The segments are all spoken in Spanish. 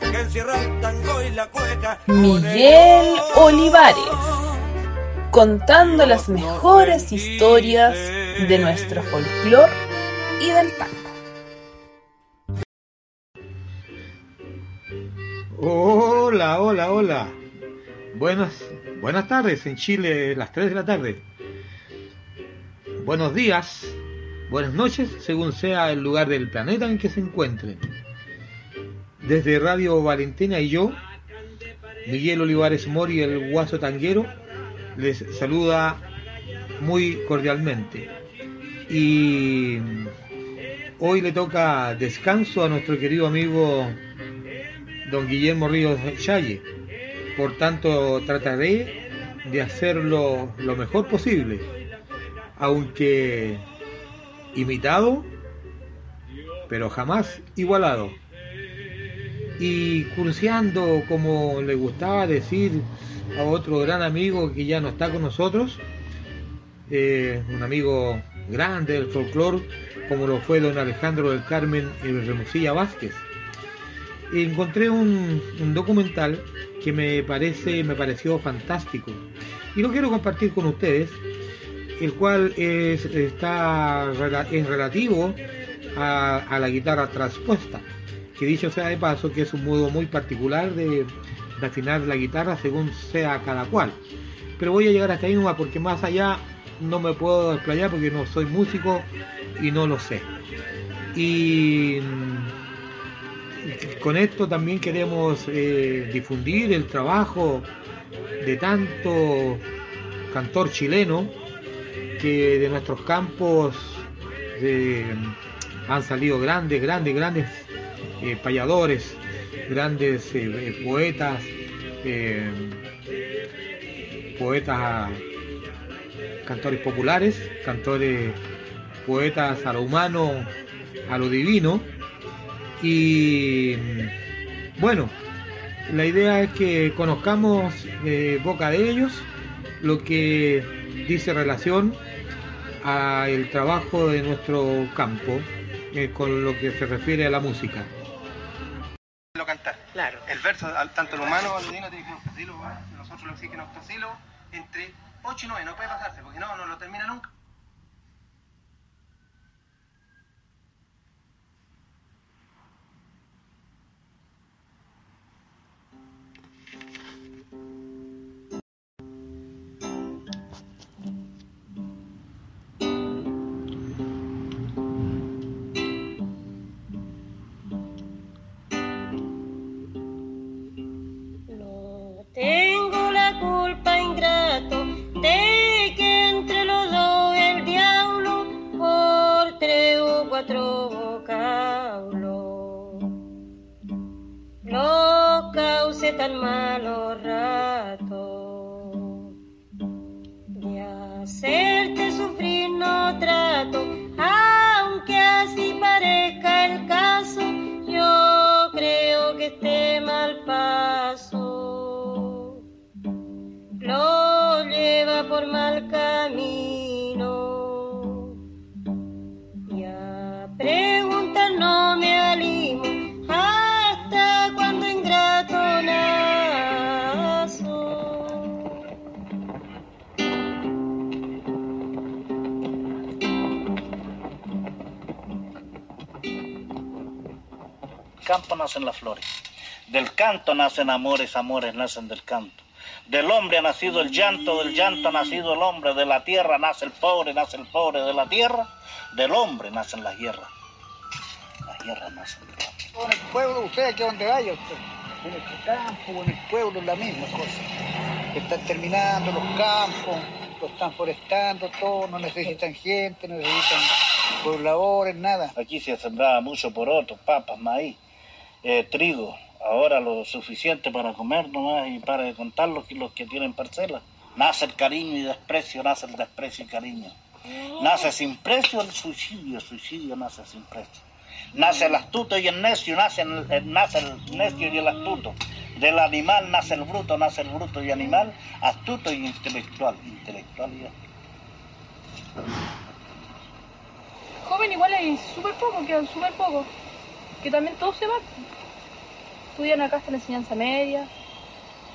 que encierra el tango y la cueca. Miguel Olivares, contando las mejores historias de nuestro folclor y del tango. Hola, hola, hola. Buenas, buenas tardes en Chile, las 3 de la tarde. Buenos días, buenas noches, según sea el lugar del planeta en que se encuentren. Desde Radio Valentina y yo, Miguel Olivares Mori, el guaso tanguero, les saluda muy cordialmente. Y hoy le toca descanso a nuestro querido amigo don Guillermo Ríos Challe. Por tanto, trataré de hacerlo lo mejor posible, aunque imitado, pero jamás igualado. Y curseando, como le gustaba decir a otro gran amigo que ya no está con nosotros, eh, un amigo grande del folclore, como lo fue don Alejandro del Carmen Remosilla Vázquez. Encontré un, documental que me parece me pareció fantástico. Y lo quiero compartir con ustedes el cual es, está, es relativo a, a, la guitarra transpuesta que dicho sea de paso que es un modo muy particular de, afinar la guitarra según sea cada cual. Pero voy a llegar hasta ahí nomás porque más allá no me puedo desplayar porque no soy músico y no lo sé. Y con esto también queremos eh, difundir el trabajo de tanto cantor chileno que de nuestros campos eh, han salido grandes, grandes, grandes eh, payadores, grandes poetas, poetas, cantores populares, cantores, poetas a lo humano, a lo divino y bueno, la idea es que conozcamos de boca de ellos lo que dice relación al trabajo de nuestro campo eh, con lo que se refiere a la música. Cantar. Claro. El verso, tanto el humano como el divino tiene que octosilo, nosotros lo exigen octosilo entre 8 y 9, no puede pasarse, porque no, no lo termina nunca. Culpa ingrato de que entre los dos el diablo por tres o cuatro vocablos lo cause tan malos ratos mal camino. Y a preguntar no me animo hasta cuando ingrato nazo. campo nacen las flores. Del canto nacen amores, amores nacen del canto. Del hombre ha nacido el llanto, del llanto ha nacido el hombre, de la tierra nace el pobre, nace el pobre de la tierra, del hombre nacen las guerras. Las guerras nacen del hombre. En el pueblo, usted aquí donde vaya, usted, en el campo en el pueblo es la misma cosa. Están terminando los campos, lo están forestando, todo, no necesitan gente, no necesitan pobladores, nada. Aquí se sembraba mucho porotos, papas, maíz, eh, trigo, ahora lo suficiente para comer nomás y para de contar los, que- los que tienen parcelas. Nace el cariño y desprecio, nace el desprecio y cariño. Nace sin precio el suicidio, el suicidio nace sin precio. Nace el astuto y el necio, nace el, el- nace el necio y el astuto. Del animal nace el bruto, nace el bruto y animal, astuto y intelectual. Intelectual y Joven igual hay súper poco, quedan súper poco. Que también todos se van. Estudian acá hasta la enseñanza media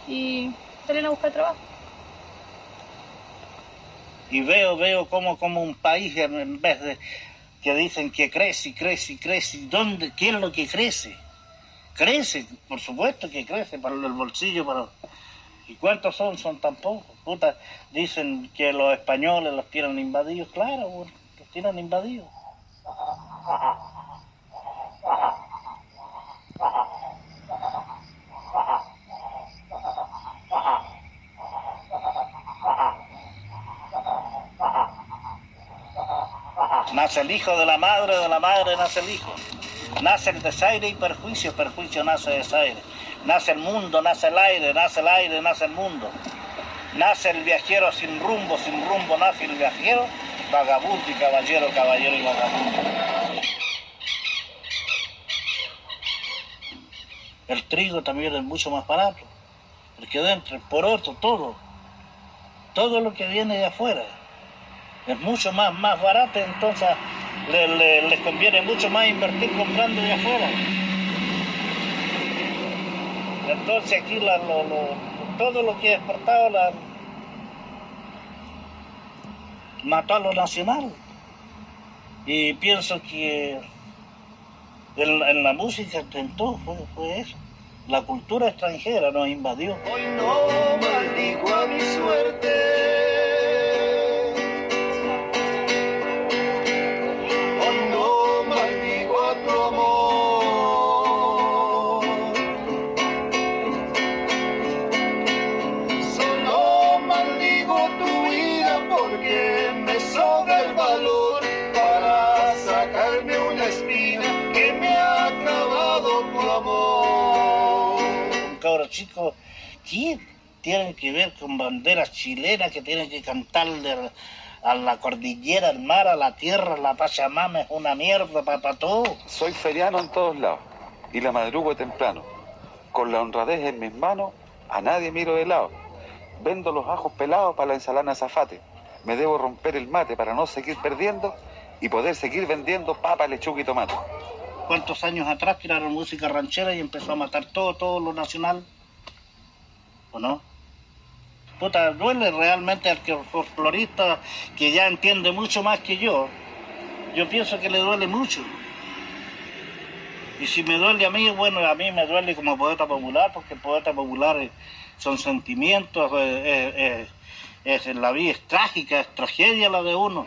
y salen a buscar trabajo. y veo, veo como, un país en vez de que dicen que crece crece crece, ¿dónde, qué es lo que crece? Crece, por supuesto que crece para el bolsillo, para... ¿Y cuántos son? Son tan pocos. Puta, dicen que los españoles los tienen invadidos, claro, los tienen invadidos. Nace el hijo de la madre, de la madre nace el hijo. Nace el desaire y perjuicio, perjuicio nace desaire. Nace el mundo, nace el aire, nace el aire, nace el mundo. Nace el viajero sin rumbo, sin rumbo nace el viajero, vagabundo y caballero, caballero y vagabundo. El trigo también es mucho más barato, porque dentro, el poroto, todo, todo lo que viene de afuera es mucho más, más entonces le- le- les conviene mucho más invertir comprando de afuera. Entonces aquí todo lo que exportado mató a lo nacional. Y pienso que en, en la música en todo fue, fue eso. La cultura extranjera nos invadió. Hoy no maldigo a mi suerte. Un cabro chico, ¿qué tienen que ver con banderas chilenas que tienen que cantarle a la cordillera, al mar, a la tierra, la Pachamama es una mierda para todo? Soy feriano en todos lados y la madrugo temprano. Con la honradez en mis manos, a nadie miro de lado. Vendo los ajos pelados para la ensalada zafate. Me debo romper el mate para no seguir perdiendo y poder seguir vendiendo papa, lechuga y tomate. ¿Cuántos años atrás tiraron música ranchera y empezó a matar todo, todo lo nacional? ¿O no? Puta, duele realmente al que folclorista que ya entiende mucho más que yo. Yo pienso que le duele mucho. Y si me duele a mí, bueno, a mí me duele como poeta popular, porque poeta popular son sentimientos, eh, eh, eh, es, la vida es trágica, es tragedia la de uno.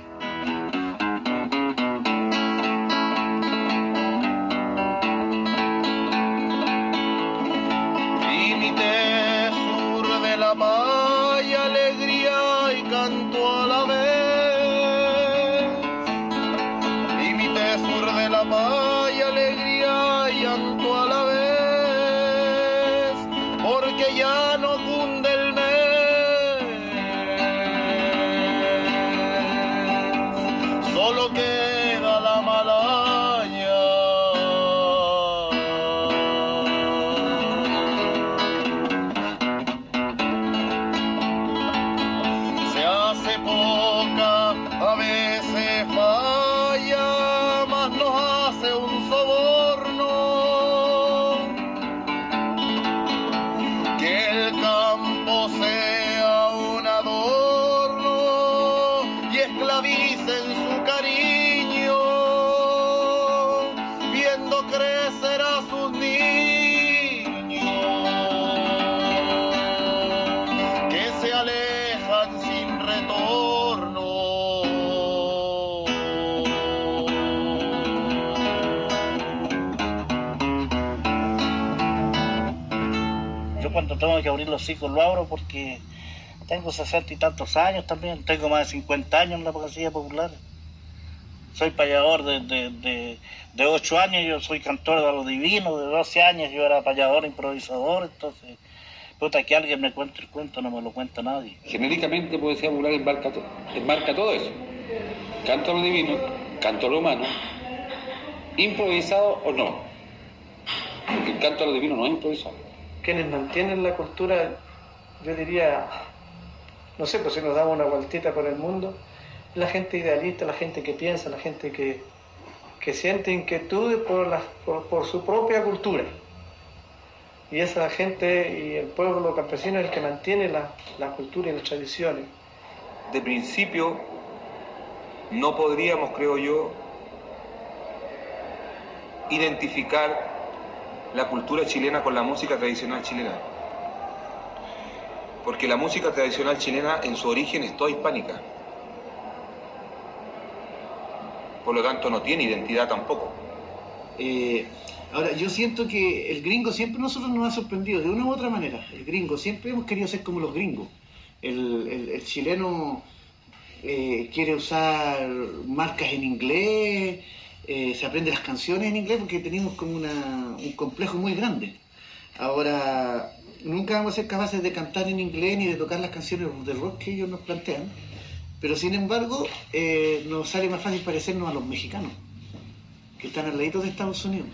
Tengo que abrir los hocico lo abro porque tengo sesenta y tantos años también, tengo más de 50 años en la poesía popular. soy payador de, de, de, de 8 años, yo soy cantor de lo divino, de 12 años yo era payador, improvisador, entonces, puta, que alguien me cuente el cuento, no me lo cuenta nadie. Genéricamente poesía popular enmarca, to- enmarca todo eso. Canto lo divino, canto lo humano, improvisado o no. Porque el canto a lo divino no es improvisado. Quienes mantienen la cultura, yo diría, no sé, pues si nos damos una vueltita por el mundo, la gente idealista, la gente que piensa, la gente que, que siente inquietudes por, por su propia cultura. Y esa gente y el pueblo campesino es el que mantiene la, la cultura y las tradiciones. de principio no podríamos, creo yo, identificar la cultura chilena con la música tradicional chilena. Porque la música tradicional chilena en su origen es toda hispánica. Por lo tanto no tiene identidad tampoco. Eh, ahora, yo siento que el gringo siempre nosotros nos ha sorprendido, de una u otra manera. El gringo, siempre hemos querido ser como los gringos. El, el- el chileno eh, quiere usar marcas en inglés, eh, se aprende las canciones en inglés porque tenemos como una- un complejo muy grande. Ahora, nunca vamos a ser capaces de cantar en inglés ni de tocar las canciones de rock que ellos nos plantean, pero sin embargo eh, nos sale más fácil parecernos a los mexicanos que están al ladito de Estados Unidos.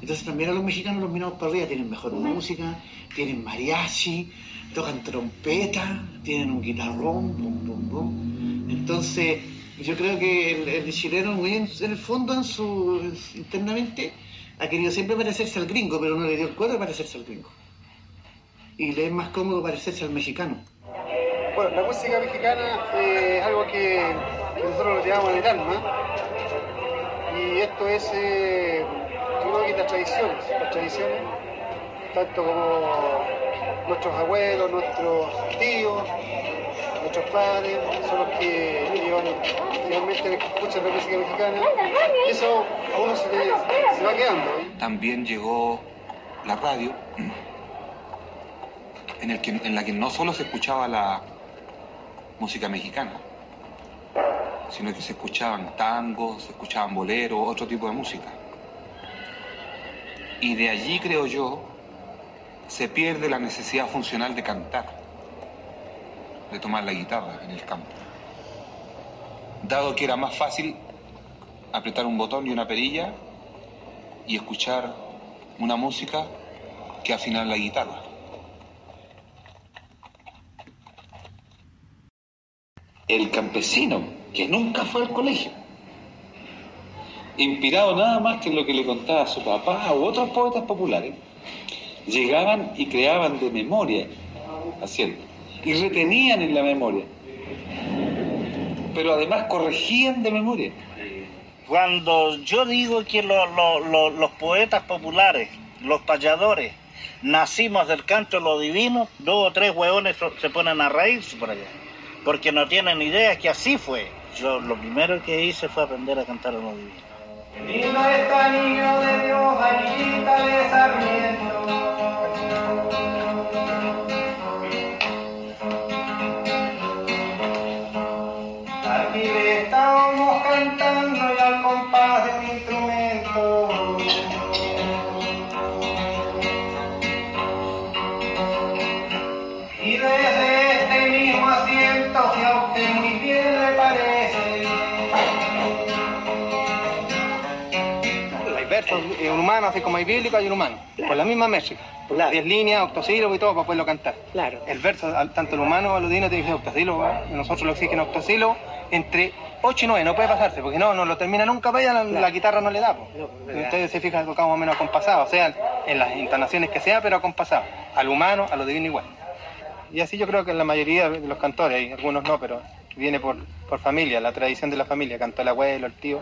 Entonces también a los mexicanos los miramos para arriba, tienen mejor música, tienen mariachi, tocan trompeta, tienen un guitarrón, bum, bum, bum. Entonces yo creo que el, el chileno muy en, el fondo, internamente, ha querido siempre parecerse al gringo, pero no le dio el cuadro de parecerse al gringo. Y le es más cómodo parecerse al mexicano. Bueno, la música mexicana es algo que, nosotros lo llevamos en el alma. Y esto es, eh, yo creo las tradiciones, las tradiciones, tanto como nuestros abuelos, nuestros tíos, nuestros padres, son los que llevan finalmente escuchan la música mexicana. Eso a uno se va quedando. También llegó la radio, en, el que, en la que no solo se escuchaba la música mexicana, sino que se escuchaban tangos, se escuchaban boleros, otro tipo de música. Y de allí, creo yo, se pierde la necesidad funcional de cantar, de tomar la guitarra en el campo. Dado que era más fácil apretar un botón y una perilla y escuchar una música que afinar la guitarra. El campesino, que nunca fue al colegio, inspirado nada más que en lo que le contaba su papá u otros poetas populares, llegaban y creaban de memoria, haciendo, y retenían en la memoria, pero además corregían de memoria. Cuando yo digo que lo- lo- lo- los poetas populares, los payadores, nacimos del canto de lo divino, dos o tres hueones se ponen a reírse por allá, porque no tienen idea que así fue. Yo lo primero que hice fue aprender a cantar a lo divino. Lindo está niño de Dios, de sarmiento. Estábamos cantando y al compás de un instrumento. Y desde este mismo asiento, si a usted muy bien le parece. Hay versos eh, un humano, así como hay bíblico, hay un humano. Con la misma métrica. Las 10 líneas, octosílabos y todo para poderlo cantar. Claro. El verso, tanto el humano aludino tiene que ser octosílabo. Nosotros lo exigen octosílabo entre 8 y 9. No puede pasarse, porque no, no lo termina nunca, ella la, la guitarra no le da. Ustedes se fijan, tocamos menos acompasado. O sea, en las entonaciones que sea, pero acompasado. Al humano, a lo divino igual. Y así yo creo que en la mayoría de los cantores, hay algunos no, pero viene por, por familia, la tradición de la familia. Cantó el abuelo, el tío.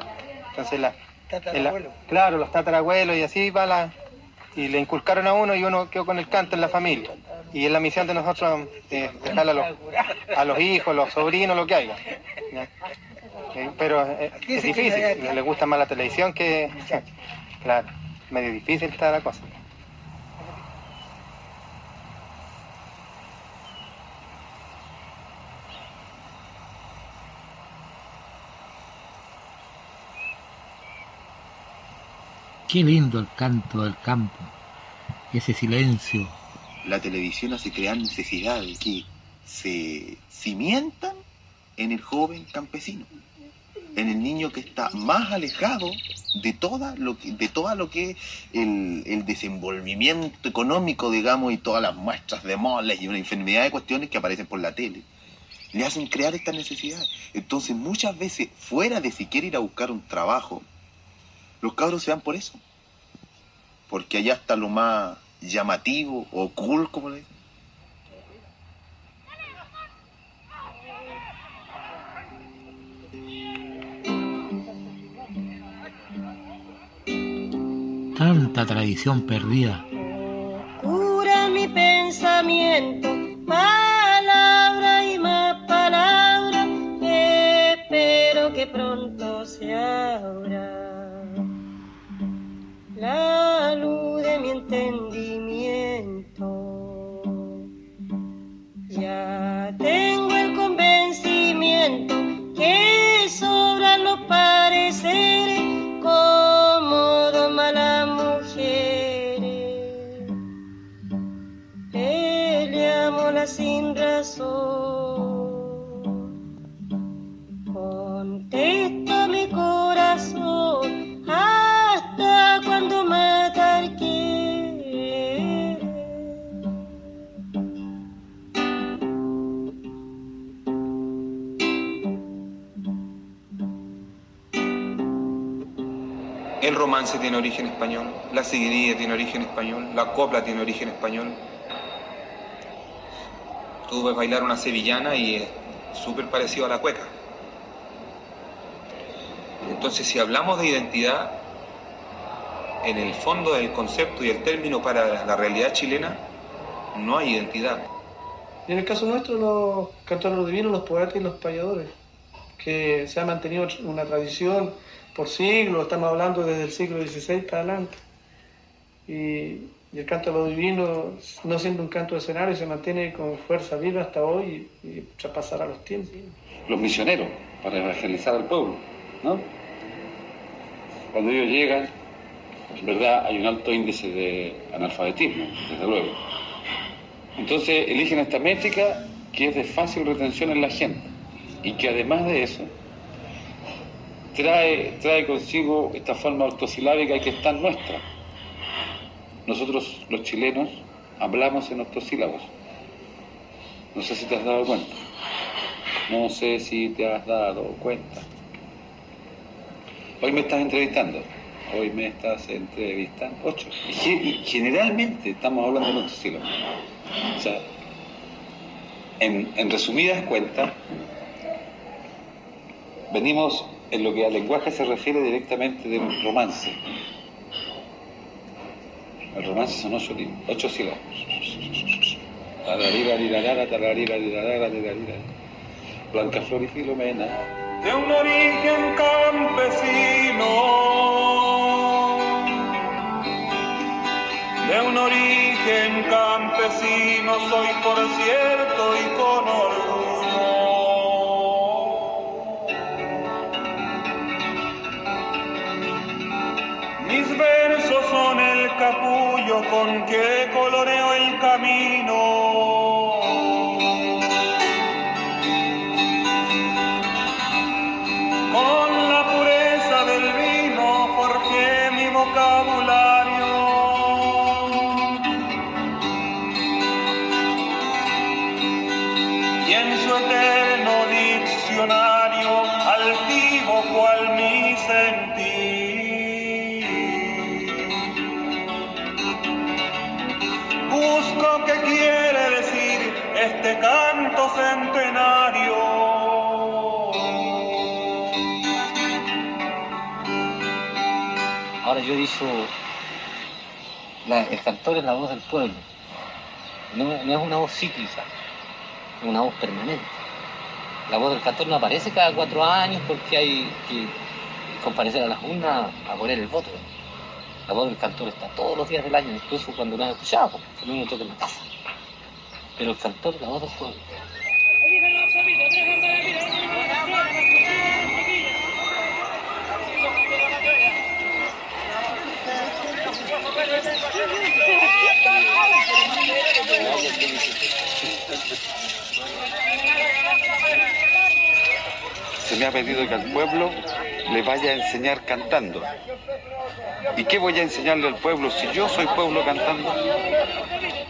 Entonces la, Tatarabuelo. claro, los tatarabuelos y así va la... Y le inculcaron a uno y uno quedó con el canto en la familia. Y es la misión de nosotros eh, dejarle a los, a los hijos, los sobrinos, lo que haya. ¿ya? Eh, Pero eh, es difícil, le gusta más la televisión que... Claro, medio difícil está la cosa. Qué lindo el canto del campo, ese silencio. La televisión hace crear necesidades que se cimientan en el joven campesino, en el niño que está más alejado de toda lo que, de todo lo que es el, el desenvolvimiento económico, digamos, y todas las muestras de moles y una infinidad de cuestiones que aparecen por la tele. Le hacen crear estas necesidades. Entonces, muchas veces, fuera de siquiera ir a buscar un trabajo, los cabros se van por eso. Porque allá está lo más llamativo o cool, como le dicen. Tanta tradición perdida. Cura mi pensamiento, origen español, la seguidilla tiene origen español, la copla tiene origen español. Tú ves bailar una sevillana y es súper parecido a la cueca. Entonces, si hablamos de identidad, en el fondo del concepto y el término para la realidad chilena, no hay identidad. Y en el caso nuestro, los cantores divinos, los poetas y los payadores, que se ha mantenido una tradición por siglos, estamos hablando desde el siglo XVI para adelante. Y, el canto de los divinos, no siendo un canto de escenario, se mantiene con fuerza viva hasta hoy y, y traspasará los tiempos. los misioneros para evangelizar al pueblo, ¿no? Cuando ellos llegan, en verdad hay un alto índice de analfabetismo, desde luego. Entonces eligen esta métrica que es de fácil retención en la gente y que además de eso trae, trae consigo esta forma ortosilábica que es tan nuestra. Nosotros los chilenos hablamos en octosílabos. No sé si te has dado cuenta. No sé si te has dado cuenta. Hoy me estás entrevistando. Hoy me estás entrevistando. Ocho. Y generalmente estamos hablando en octosílabos. O sea, en, en resumidas cuentas, venimos en lo que al lenguaje se refiere directamente de un romance. El romance son ocho, ocho tararira. Blanca Flor y Filomena. de un origen campesino, de un origen campesino soy por cierto y con orgullo. Mis versos son el capullo con que coloreo el camino. La- el cantor es la voz del pueblo, no, no es una voz cíclica, es una voz permanente. La voz del cantor no aparece cada cuatro años porque hay que comparecer a las urnas a poner el voto. La voz del cantor está todos los días del año, incluso cuando no es escuchado, porque no uno toca en la casa. Pero el cantor la voz del pueblo. Se me ha pedido que al pueblo le vaya a enseñar cantando. ¿Y qué voy a enseñarle al pueblo si yo soy pueblo cantando?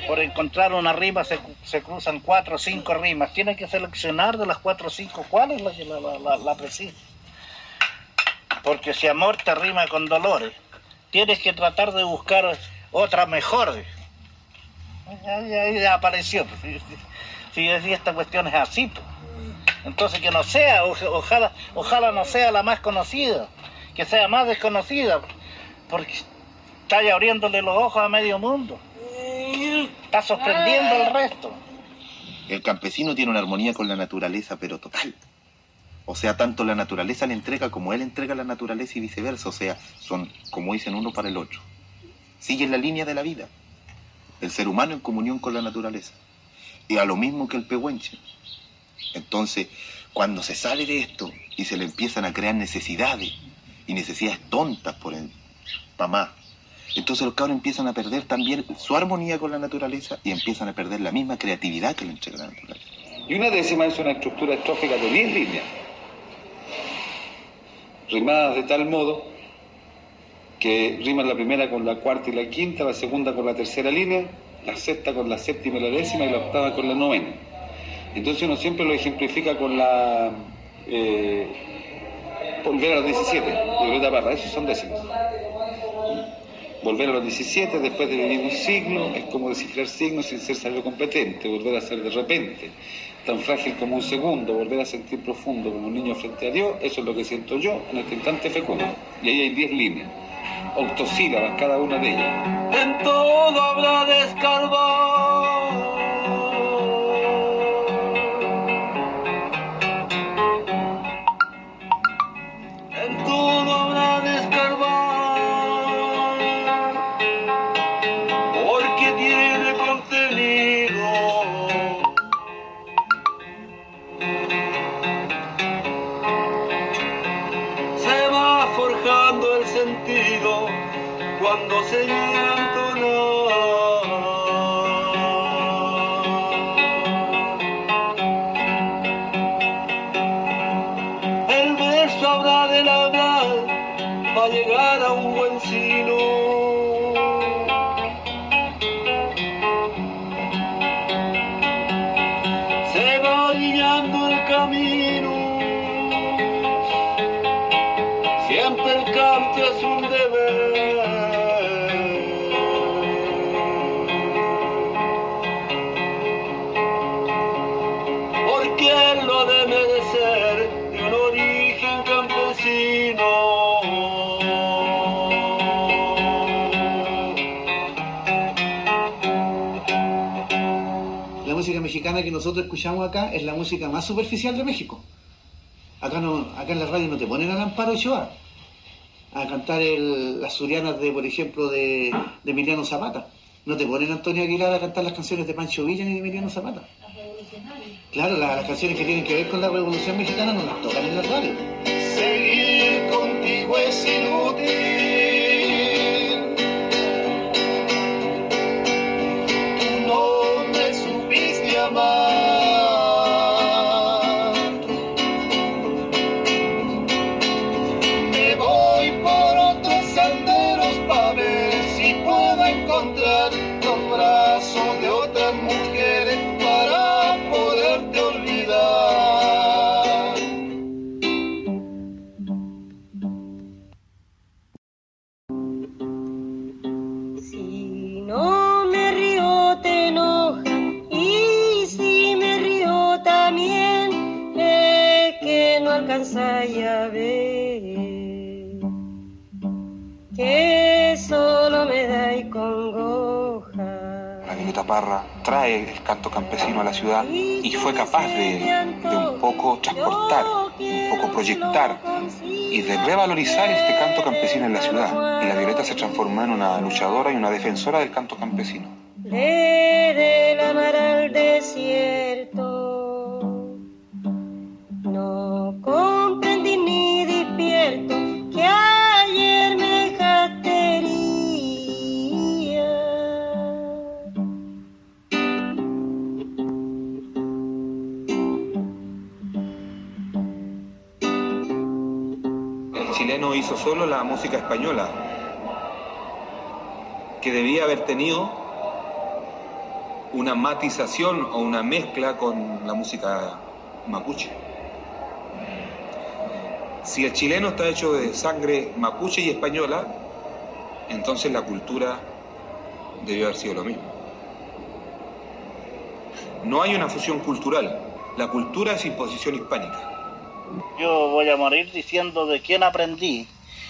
Por encontrar una rima se, se cruzan cuatro o cinco rimas. Tiene que seleccionar de las cuatro o cinco cuál es la, que la, la- la- precisa. Porque si amor te rima con dolores, tienes que tratar de buscar otra mejor. Ahí, ahí apareció. Si si esta cuestión es así. pues. Entonces que no sea, ojalá, ojalá no sea la más conocida, que sea más desconocida, porque está abriéndole los ojos a medio mundo. Está sorprendiendo al resto. El campesino tiene una armonía con la naturaleza, pero total. O sea, tanto la naturaleza le entrega como él entrega la naturaleza y viceversa. O sea, son, como dicen, uno para el otro. Siguen la línea de la vida. El ser humano en comunión con la naturaleza. Y a lo mismo que el pehuenche. Entonces, cuando se sale de esto y se le empiezan a crear necesidades, y necesidades tontas por el mamá, entonces los cabros empiezan a perder también su armonía con la naturaleza y empiezan a perder la misma creatividad que le entrega la naturaleza. Y una décima es una estructura estrófica de 10 líneas, rimadas de tal modo que riman la primera con la cuarta y la quinta, la segunda con la tercera línea, la sexta con la séptima y la décima y la octava con la novena. Entonces uno siempre lo ejemplifica con la eh, volver a los 17, de Violeta Parra, esos son décimas. Volver a los 17 después de vivir un siglo es como descifrar signos sin ser sabio competente, volver a ser de repente, tan frágil como un segundo, volver a sentir profundo como un niño frente a Dios, eso es lo que siento yo en este instante fecundo. Y ahí hay 10 líneas, octosílabas cada una de ellas. En todo habrá de escarbar. Habrá de labrar para llegar a un buen sino. Que nosotros escuchamos acá es la música más superficial de México. Acá, no, acá en la radio no te ponen a Amparo Ochoa a cantar las surianas de, por ejemplo, de, de Emiliano Zapata. No te ponen a Antonio Aguilar a cantar las canciones de Pancho Villa ni de Emiliano Zapata. Claro, la- las canciones que tienen que ver con la revolución mexicana no las tocan en la radio. Seguir contigo es inútil. Mama. Trae el canto campesino a la ciudad y fue capaz de, un poco transportar, un poco proyectar y de revalorizar este canto campesino en la ciudad. Y la Violeta se transformó en una luchadora y una defensora del canto campesino. Le de la mar al desierto. No comprendí ni despierto que ayer hizo solo la música española, que debía haber tenido una matización o una mezcla con la música mapuche. Si el chileno está hecho de sangre mapuche y española, entonces la cultura debió haber sido lo mismo. No hay una fusión cultural, la cultura es imposición hispánica. Yo voy a morir diciendo de quién aprendí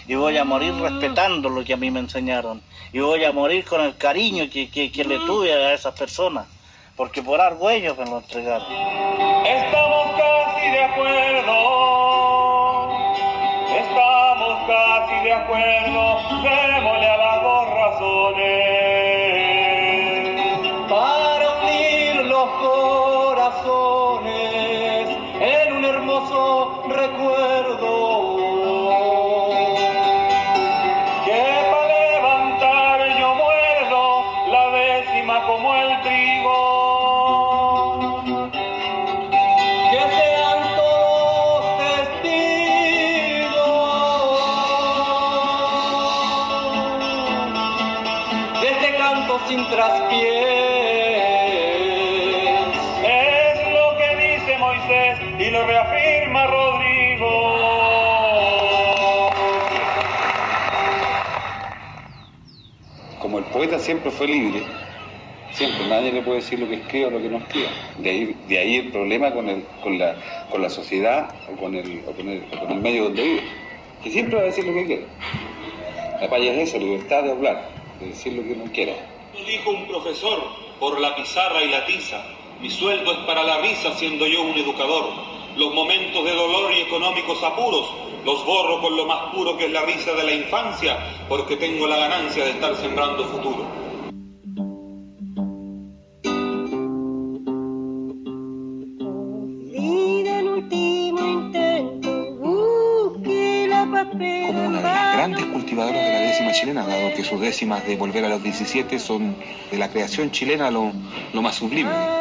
y voy a morir respetando lo que a mí me enseñaron y voy a morir con el cariño que, que, que le tuve a esas personas, porque por algo ellos me lo entregaron. Estamos casi de acuerdo, estamos casi de acuerdo, démosle a las dos razones sin traspiés. Es lo que dice Moisés y lo reafirma Rodrigo. Como el poeta siempre fue libre, siempre nadie le puede decir lo que escribe o lo que no escribe. De ahí, el problema con, la, sociedad o con, el, medio donde vive, que siempre va a decir lo que quiere. La paya es eso, libertad de hablar, de decir lo que uno quiera. Dijo un profesor por la pizarra y la tiza. Mi sueldo es para la risa siendo yo un educador. Los momentos de dolor y económicos apuros los borro con lo más puro que es la risa de la infancia porque tengo la ganancia de estar sembrando futuro. Sus décimas de volver a los 17 son de la creación chilena lo, lo más sublime.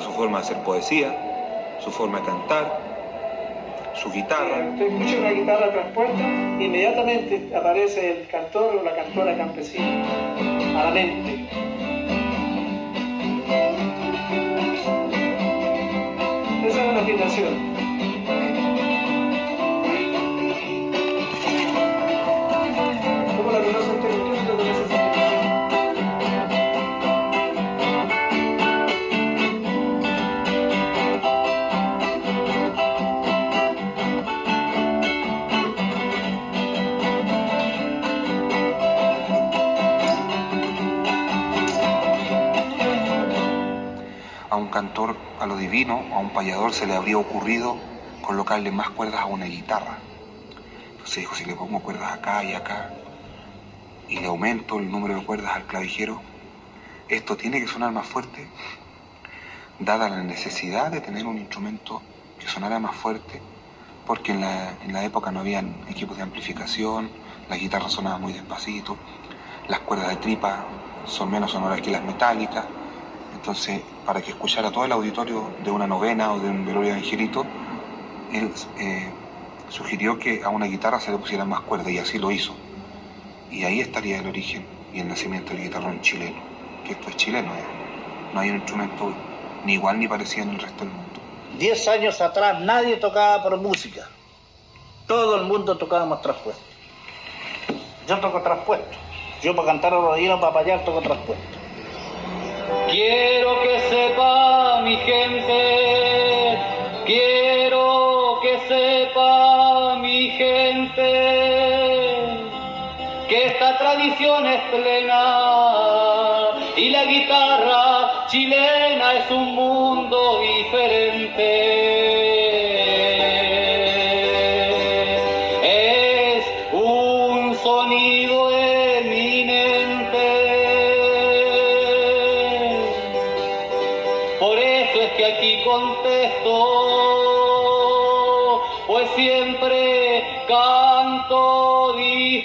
Su forma de hacer poesía, su forma de cantar, su guitarra. Usted escucha una guitarra traspuesta, inmediatamente aparece el cantor o la cantora campesina a la mente. Esa es una afirmación. Cantor, a lo divino, a un payador se le habría ocurrido colocarle más cuerdas a una guitarra. Entonces dijo, si le pongo cuerdas acá y acá, y le aumento el número de cuerdas al clavijero, esto tiene que sonar más fuerte, dada la necesidad de tener un instrumento que sonara más fuerte, porque en la, en la época no habían equipos de amplificación, la guitarra sonaba muy despacito, las cuerdas de tripa son menos sonoras que las metálicas, entonces para que escuchara todo el auditorio de una novena o de un velorio de angelito, él eh, sugirió que a una guitarra se le pusieran más cuerdas y así lo hizo. Y ahí estaría el origen y el nacimiento del guitarrón chileno, que esto es chileno, ¿eh? no hay un instrumento ni igual ni parecido en el resto del mundo. Diez años atrás nadie tocaba por música. Todo el mundo tocábamos traspuesto. Yo toco traspuesto. Yo para cantar a rodillas, para payar, toco traspuesto. Quiero que sepa mi gente, quiero que sepa mi gente, que esta tradición es plena y la guitarra chilena es un mundo diferente.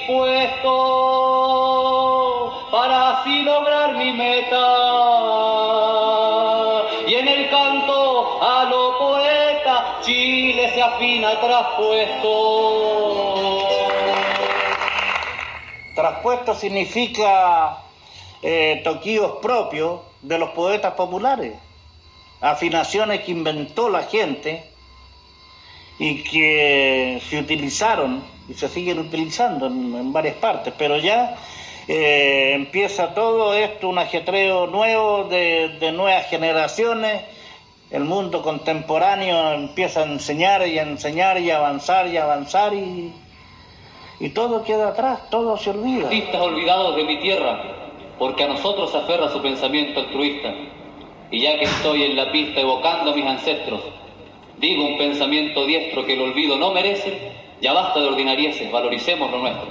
Dispuesto para así lograr mi meta. Y en el canto a lo poeta, Chile se afina traspuesto. Traspuesto significa eh, toquillos propios de los poetas populares, afinaciones que inventó la gente y que se utilizaron y se siguen utilizando en, en varias partes, pero ya eh, empieza todo esto, un ajetreo nuevo de, de nuevas generaciones, el mundo contemporáneo empieza a enseñar y a enseñar y a avanzar y a avanzar y, y todo queda atrás, todo se olvida. Artistas olvidados de mi tierra, porque a nosotros aferra su pensamiento altruista. Y ya que estoy en la pista evocando a mis ancestros, digo un pensamiento diestro que el olvido no merece, ya basta de ordinarieces, valoricemos lo nuestro.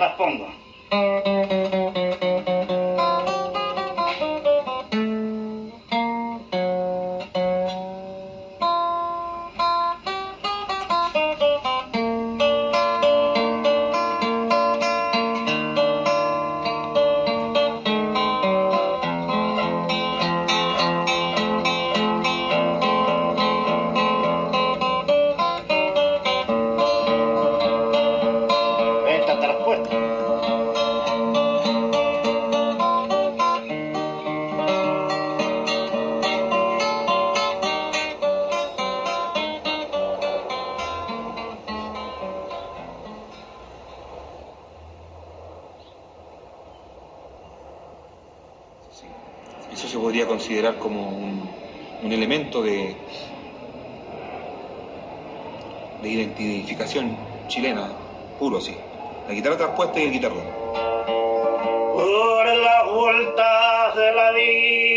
Transpongo. Puro, sí. La guitarra traspuesta y el guitarrón. Por las vueltas de la vida.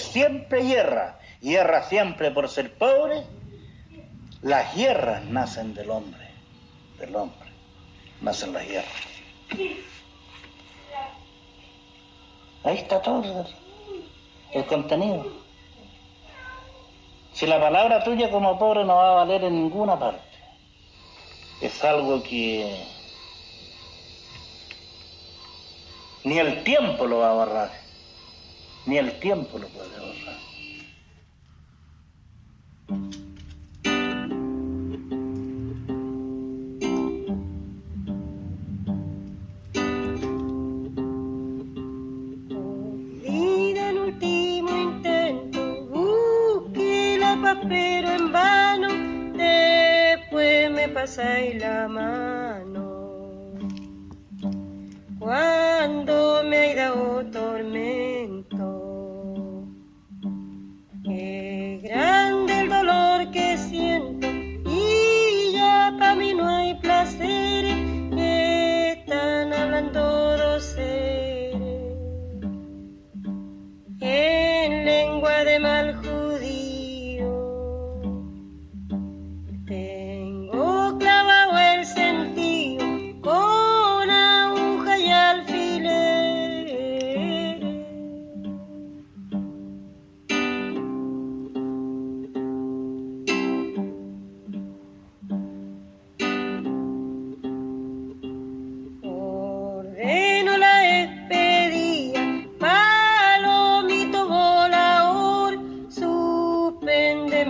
Siempre hierra, hierra siempre por ser pobre, las guerras nacen del hombre, del hombre, nacen las guerras. Ahí está todo el contenido. Si la palabra tuya como pobre no va a valer en ninguna parte, es algo que ni el tiempo lo va a borrar, ni el tiempo lo puede borrar.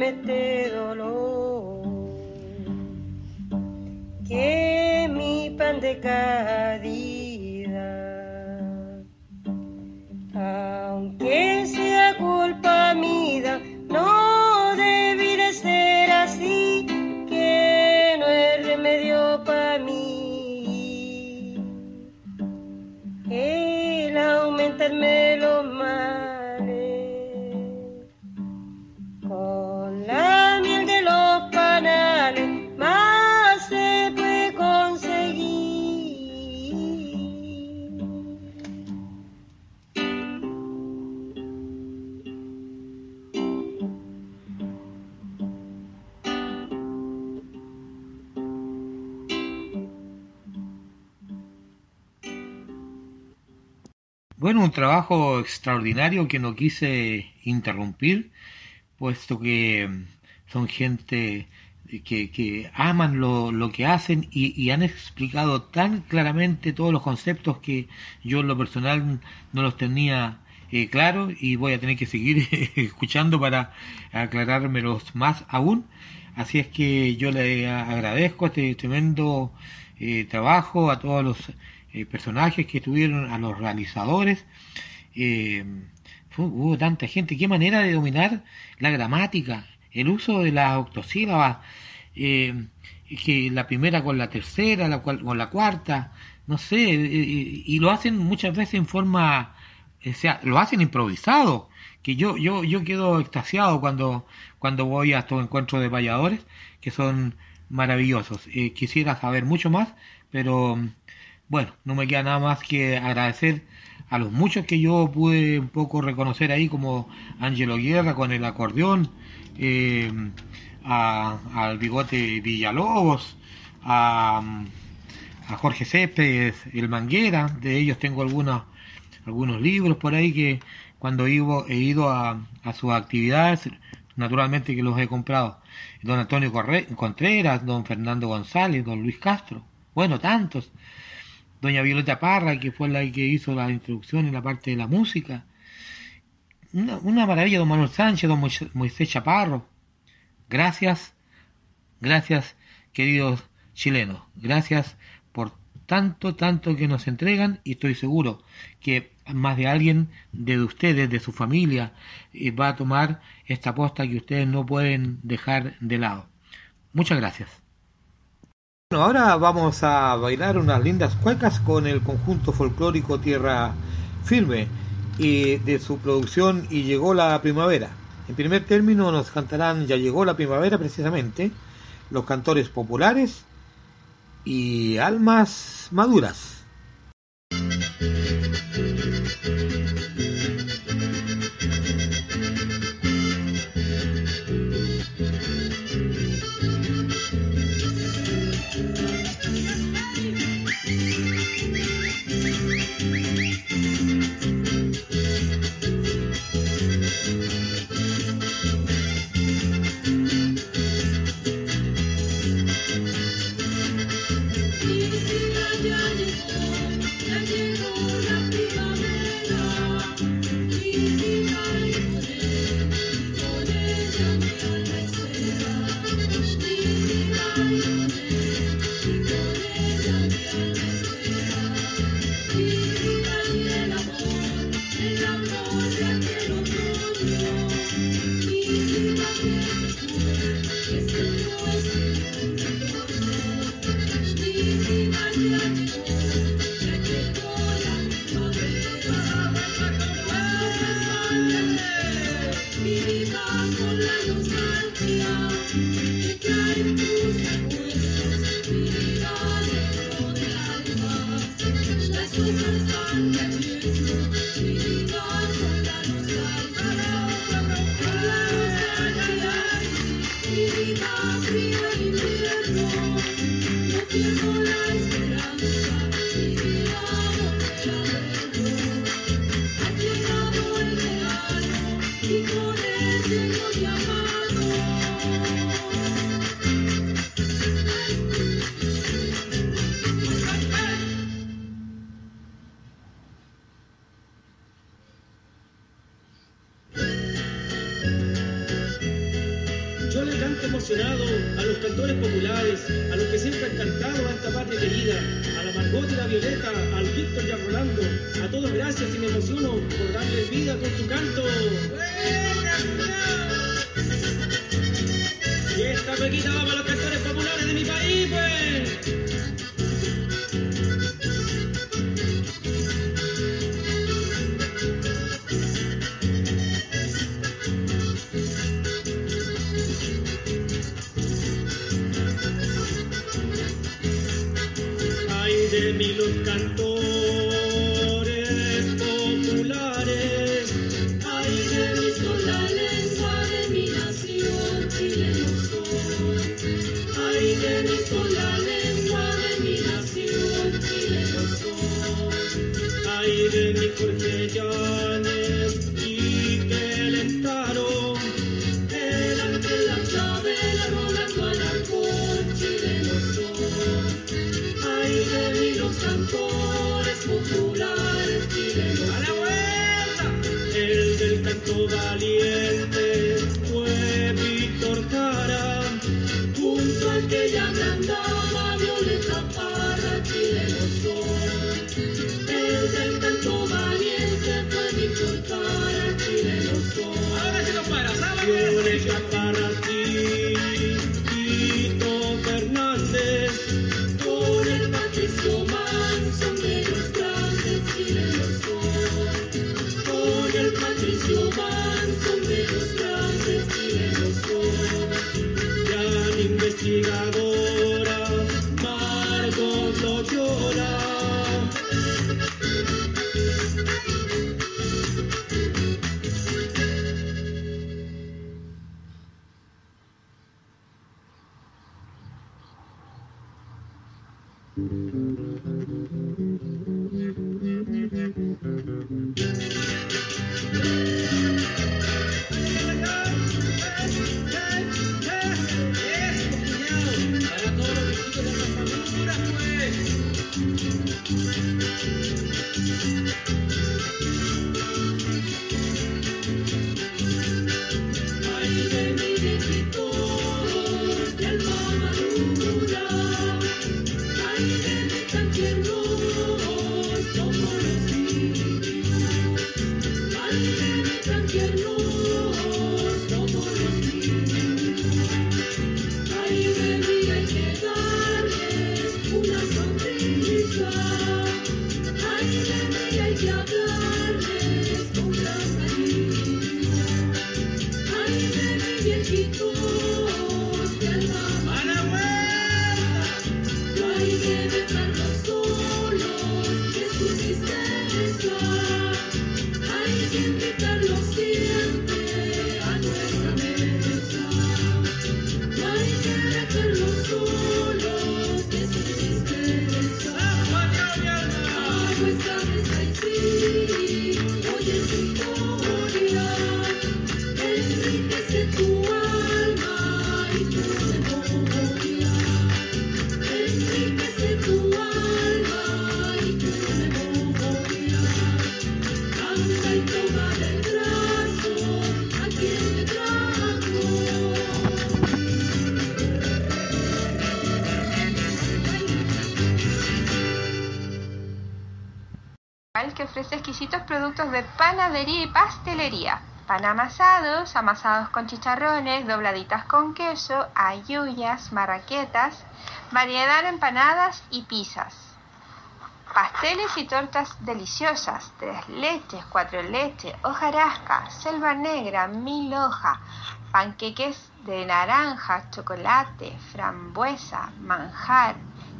Este dolor. Que mi pan de cada un trabajo extraordinario que no quise interrumpir, puesto que mm, son gente que, que aman lo, lo que hacen y, han explicado tan claramente todos los conceptos que yo en lo personal no los tenía eh, claros y voy a tener que seguir escuchando para aclarármelos más aún. Así es que yo le agradezco este tremendo eh, trabajo a todos los eh, personajes que estuvieron, a los realizadores. Eh, hubo tanta gente, qué manera de dominar la gramática, el uso de las octosílabas, eh, que la primera con la tercera, la cual, con la cuarta, no sé, y lo hacen muchas veces en forma, o sea, lo hacen improvisado, que yo, yo, yo quedo extasiado cuando, cuando voy a estos encuentros de payadores, que son maravillosos. Quisiera saber mucho más, pero bueno, no me queda nada más que agradecer a los muchos que yo pude un poco reconocer ahí, como Angelo Guerra con el acordeón, eh, a- al bigote Villalobos, a, Jorge Céspedes, el Manguera, de ellos tengo algunos, algunos libros por ahí que cuando ido, he ido a, a sus actividades, naturalmente que los he comprado. Don Antonio Contreras, don Fernando González, don Luis Castro, bueno, tantos. Doña Violeta Parra, que fue la que hizo la introducción en la parte de la música. Una, maravilla, don Manuel Sánchez, don Moisés Moisés Chaparro. Gracias, gracias, queridos chilenos. Gracias por tanto, tanto que nos entregan y estoy seguro que más de alguien de ustedes, de su familia, eh, va a tomar esta posta que ustedes no pueden dejar de lado. Muchas gracias. Bueno, ahora vamos a bailar unas lindas cuecas con el conjunto folclórico Tierra Firme y de su producción Y llegó la primavera. En primer término nos cantarán Ya llegó la primavera precisamente, los cantores populares y almas maduras. amasados, amasados con chicharrones, dobladitas con queso, ayuyas, marraquetas, variedad de empanadas y pizzas. Pasteles y tortas deliciosas, tres leches, cuatro leches, hojarasca, selva negra, mil hoja, panqueques de naranja, chocolate, frambuesa, manjar,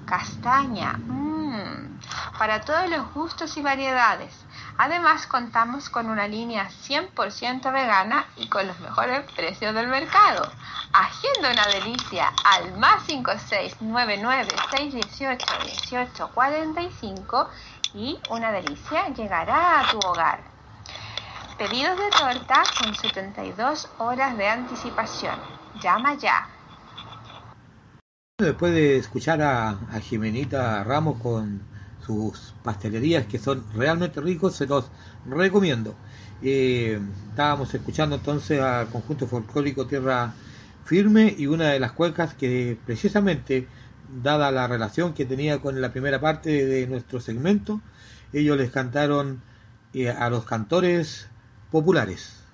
castaña, mmm, para todos los gustos y variedades. Además, contamos con una línea 100% vegana y con los mejores precios del mercado. Haciendo una delicia al más 5699-618-1845 y una delicia llegará a tu hogar. Pedidos de torta con 72 horas de anticipación. Llama ya. Después de escuchar a, a Jimenita Ramos con sus pastelerías que son realmente ricos, se los recomiendo. Eh, estábamos escuchando entonces al conjunto folclórico Tierra Firme y una de las cuencas que precisamente, dada la relación que tenía con la primera parte de nuestro segmento, ellos les cantaron eh, a los cantores populares.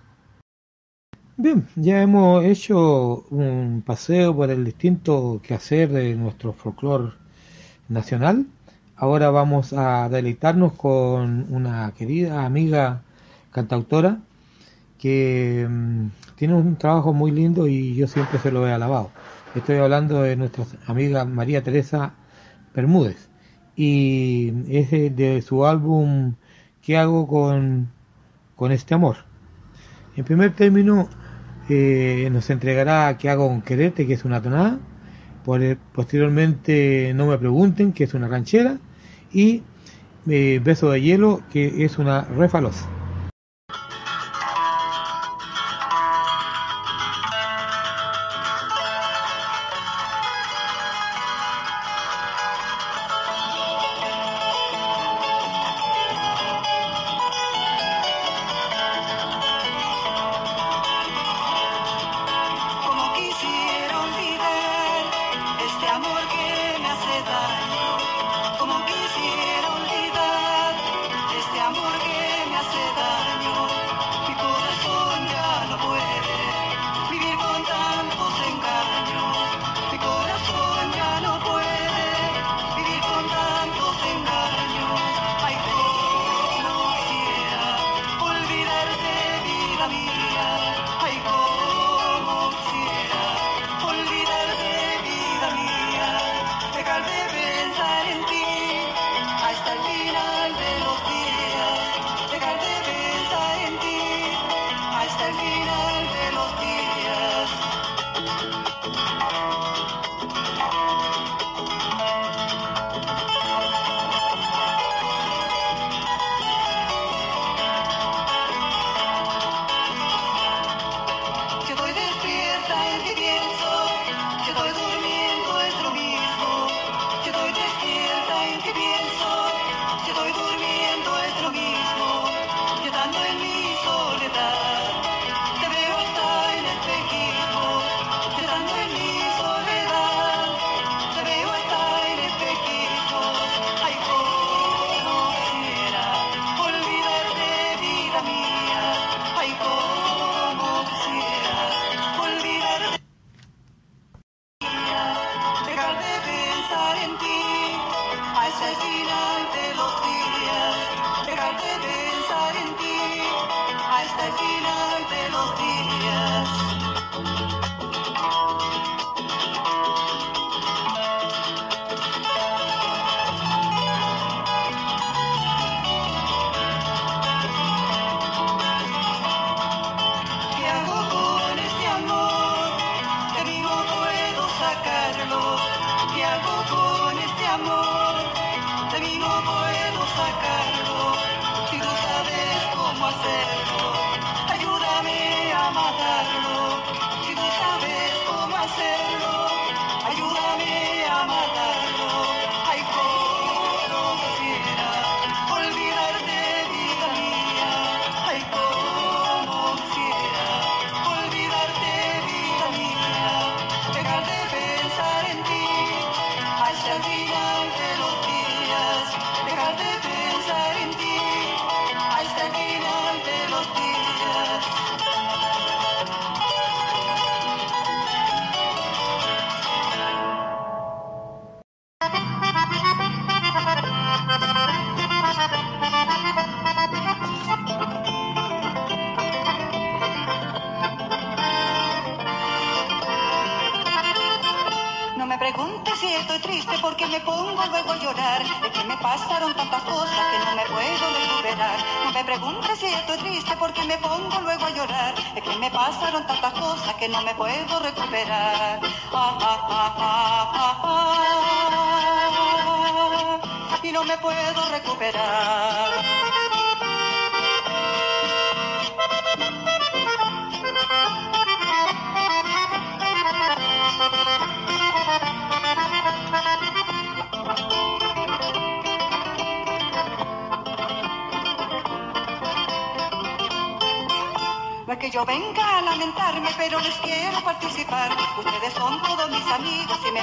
Bien, ya hemos hecho un paseo por el distinto quehacer de nuestro folclore nacional Ahora vamos a deleitarnos con una querida amiga cantautora que mm, tiene un trabajo muy lindo y yo siempre se lo he alabado. Estoy hablando de nuestra amiga María Teresa Bermúdez y es de, su álbum ¿Qué hago con, con este amor? En primer término, eh, nos entregará ¿Qué hago con quererte? que es una tonada. Eh, posteriormente, No me pregunten, que es una ranchera y eh, Beso de Hielo, que es una refalosa.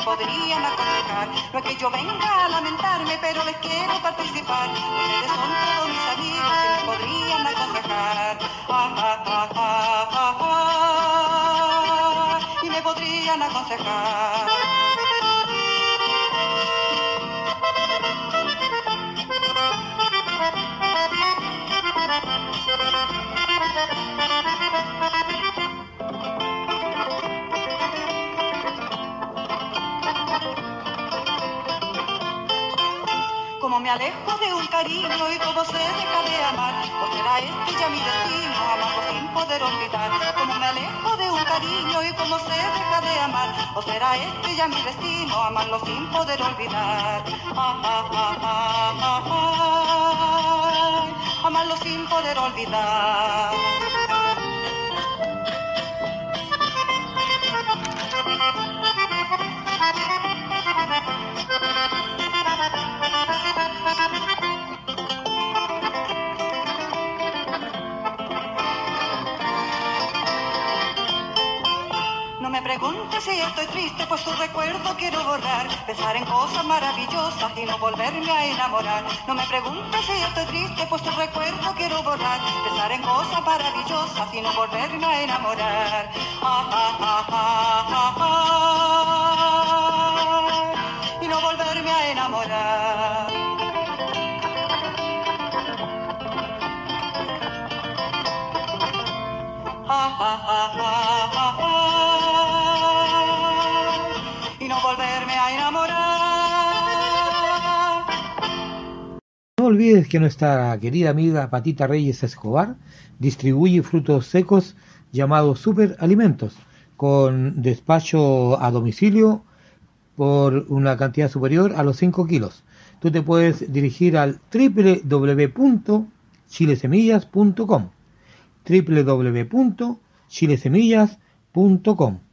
Podrían aconsejar. No es que yo venga a lamentarme, pero les quiero participar. Ustedes son todos mis amigos y me podrían aconsejar. Ah, ah, ah, ah, ah, ah, y me podrían aconsejar. Como me alejo de un cariño y se deja de amar, o será este ya mi destino, amarlo sin poder olvidar. Como me alejo de un cariño y como se deja de amar, o será este ya mi destino, amarlo sin poder olvidar. Ah, ah, ah, amarlo sin poder olvidar. Preguntes si estoy triste, pues su recuerdo quiero borrar. Pensar en cosas maravillosas y no volverme a enamorar. No me preguntes si estoy triste, pues su recuerdo quiero borrar. Pensar en cosas maravillosas y no volverme a enamorar. Ah, ah, ah, ah, ah, y no volverme a enamorar. Ah, ah, ah, olvides que nuestra querida amiga Patita Reyes Escobar distribuye frutos secos llamados superalimentos con despacho a domicilio por una cantidad superior a los 5 kilos. Tú te puedes dirigir al www.chilesemillas.com www.chilesemillas.com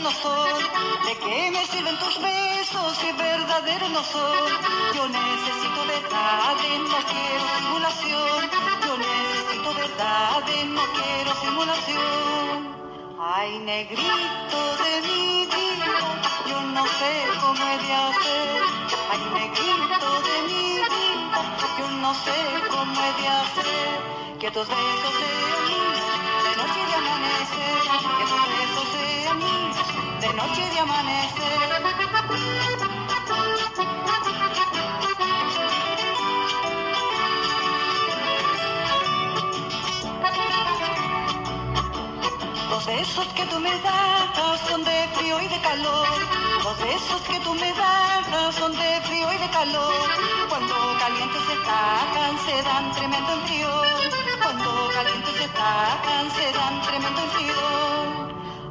no son? ¿De qué me sirven tus besos si verdaderos no son? Yo necesito verdades, no quiero simulación. Yo necesito verdades, no quiero simulación. Ay, negrito de mi vida, yo no sé cómo he de hacer. Ay, negrito de mi vida, yo no sé cómo he de hacer. Que tus besos sean míos, de noche y de amanecer. Que tus besos de noche y de amanecer. Los besos que tú me das son de frío y de calor. Los besos que tú me das son de frío y de calor. Cuando calientes están, se dan tremendo en frío. Cuando calientes están, se dan tremendo en frío.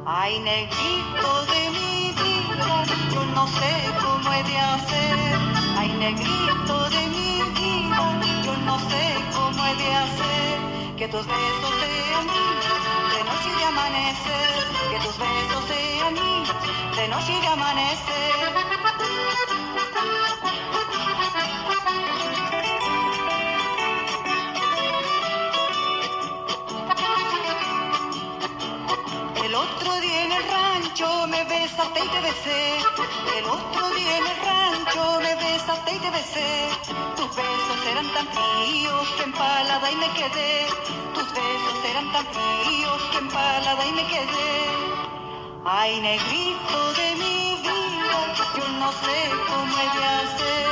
Ay, negrito de mi vida, yo no sé cómo he de hacer. Ay, negrito de mi vida, yo no sé cómo he de hacer. Que tus besos sean míos, de noche y de amanecer. Que tus besos sean míos, de noche y de amanecer. Otro día en el rancho me besaste y te besé. El otro día en el rancho me besaste y te besé. Tus besos eran tan fríos que empalada y me quedé. Tus besos eran tan fríos que empalada y me quedé. Ay, negrito de mi vida, yo no sé cómo he de hacer.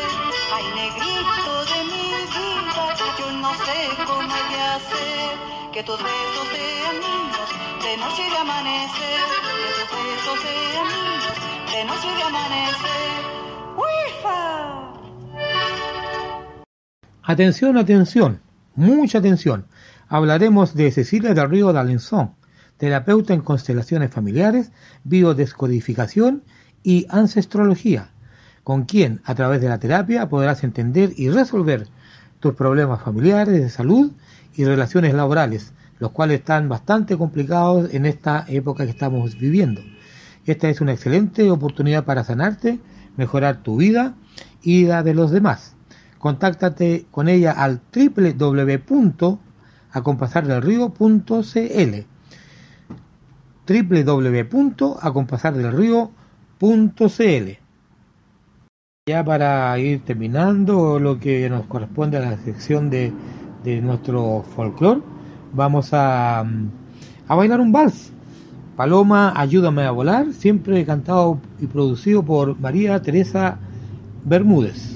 Ay, negrito de mi vida, yo no sé cómo he de hacer. Que tus besos sean míos, de noche y de amanecer. Que tus besos sean míos, de noche y de amanecer. Atención, atención, mucha atención. Hablaremos de Cecilia del Río D'Alençon, terapeuta en constelaciones familiares, biodescodificación y ancestrología, con quien a través de la terapia podrás entender y resolver tus problemas familiares de salud y relaciones laborales, los cuales están bastante complicados en esta época que estamos viviendo. Esta es una excelente oportunidad para sanarte, mejorar tu vida y la de los demás. Contáctate con ella al www.acompasardelrío.cl www.acompasardelrío.cl Ya para ir terminando lo que nos corresponde a la sección de, de nuestro folclore, vamos a, mm, a bailar un vals. Paloma, ayúdame a volar, siempre cantado y producido por María Teresa Bermúdez.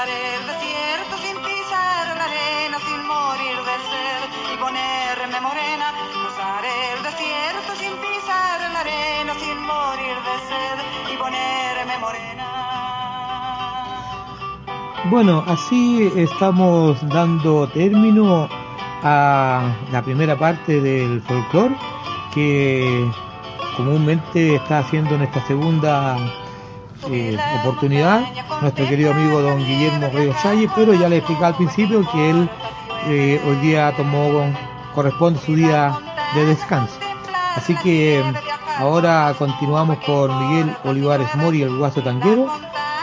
Cruzar el desierto sin pisar la arena, sin morir de sed y ponerme morena. Cruzar el desierto sin pisar la arena, sin morir de sed y ponerme morena. Bueno, así estamos dando término a la primera parte del folclore que comúnmente está haciendo en esta segunda eh, oportunidad nuestro querido amigo don Guillermo Ríos Salles, pero ya le explicaba al principio que él eh, hoy día tomó, corresponde su día de descanso. Así que ahora continuamos con Miguel Olivares Mori, el guaso tanguero,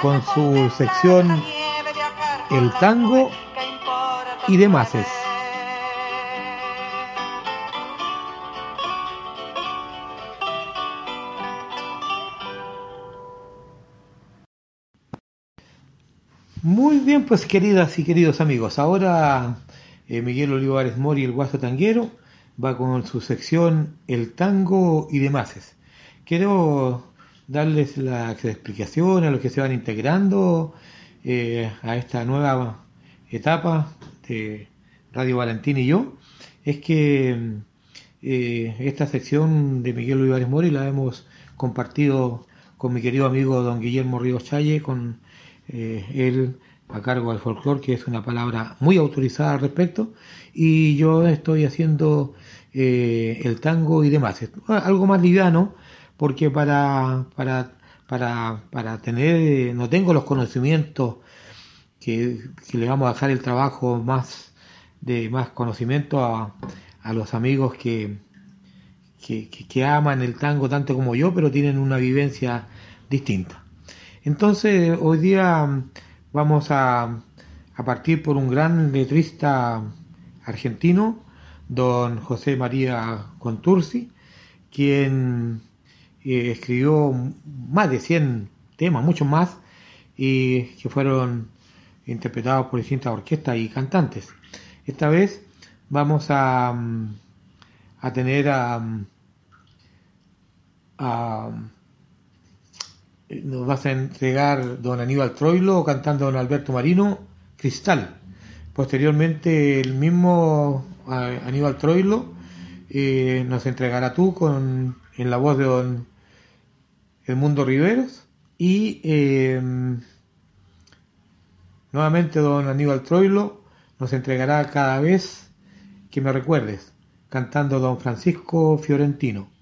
con su sección El tango y demás. Muy bien, pues queridas y queridos amigos, ahora eh, Miguel Olivares Mori, el guaso tanguero, va con su sección El tango y demás. Quiero darles las explicaciones a los que se van integrando eh, a esta nueva etapa de Radio Valentín y yo. Es que eh, esta sección de Miguel Olivares Mori la hemos compartido con mi querido amigo don Guillermo Ríos Challe, con eh, él a cargo del folclore, que es una palabra muy autorizada al respecto, y yo estoy haciendo eh, el tango y demás. Algo más liviano, porque para, para, para, para tener, eh, no tengo los conocimientos que, que, le vamos a dejar el trabajo más de más conocimiento a, a los amigos que, que, que aman el tango tanto como yo, pero tienen una vivencia distinta. Entonces, hoy día vamos a, partir por un gran letrista argentino, don José María Contursi, quien eh, escribió más de 100 temas, muchos más, y que fueron interpretados por distintas orquestas y cantantes. Esta vez vamos a, mm, tener a, mm, a- nos vas a entregar don Aníbal Troilo cantando don Alberto Marino Cristal. Posteriormente el mismo eh, Aníbal Troilo eh, nos entregará tú con en la voz de don Edmundo Riveros y eh, nuevamente don Aníbal Troilo nos entregará cada vez que me recuerdes cantando don Francisco Fiorentino.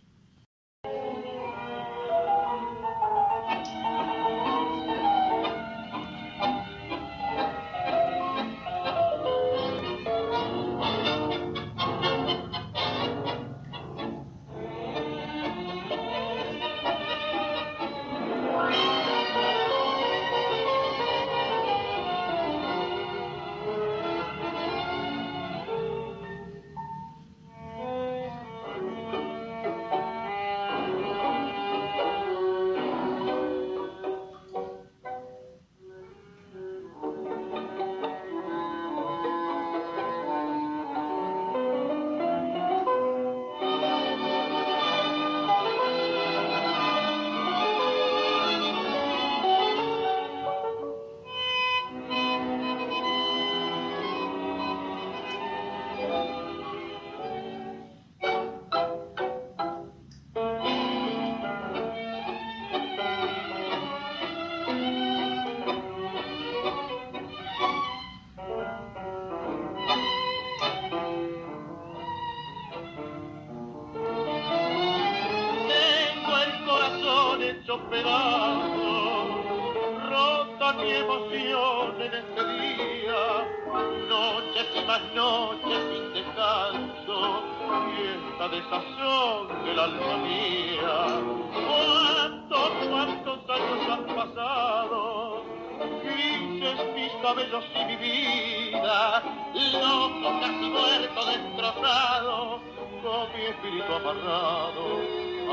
Amarrado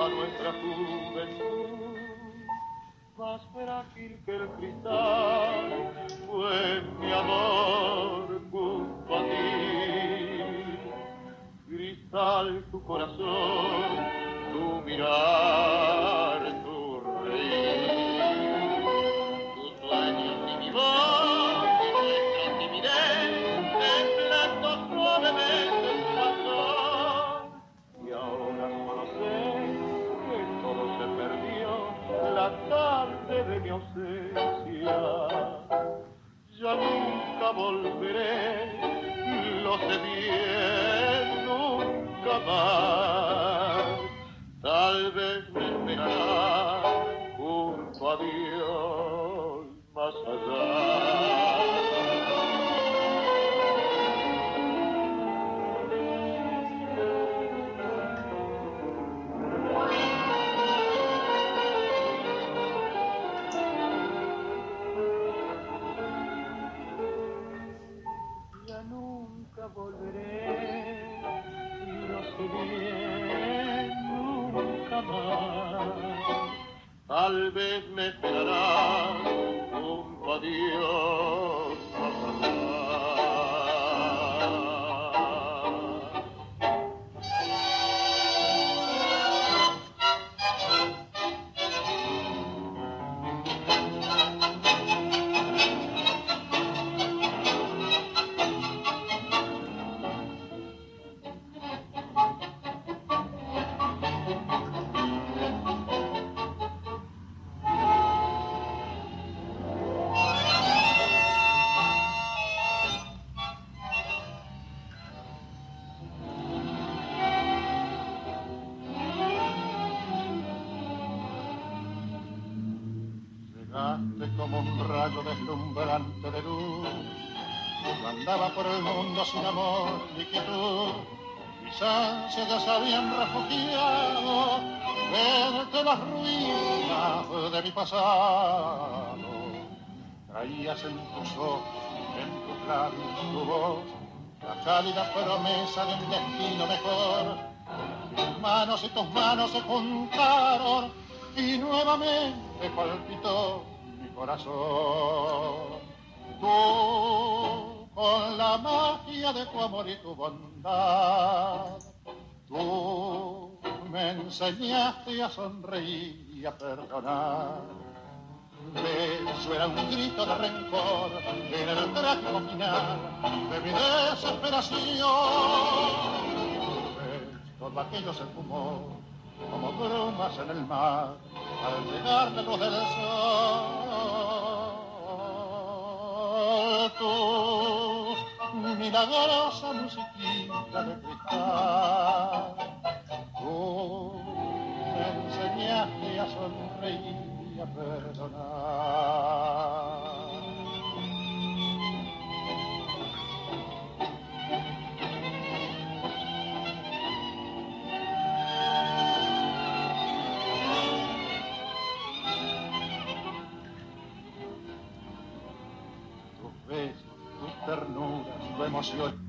a nuestra juventud. Más frágil que el cristal fue mi amor junto a ti. Cristal tu corazón, tu mirar, Ya nunca volveré, lo sé bien, nunca más. Tal vez me esperará junto a Dios más allá. Tal vez me esperará junto a Dios la cálida promesa de un destino mejor. Mis manos y tus manos se juntaron y nuevamente palpitó mi corazón. Tú, con la magia de tu amor y tu bondad, tú me enseñaste a sonreír y a perdonar. Beso era un grito de rencor en el trágico final de mi desesperación. Todo aquello se fumó como brumas en el mar al llegar la luz del sol. Tu milagrosa musiquita de cristal, tú me enseñaste a sonreír a perdonar. Tus besos, tus ternuras, tu emoción.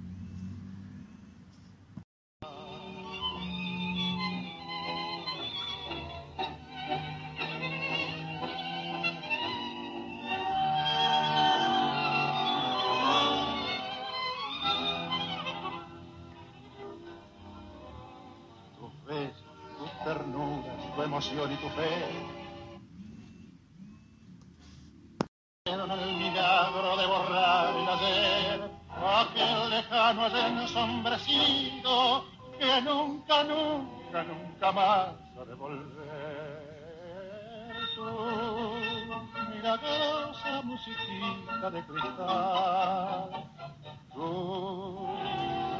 Ayer ensombrecido que nunca, nunca, nunca más ha de volver. Tu milagrosa musiquita de cristal, tú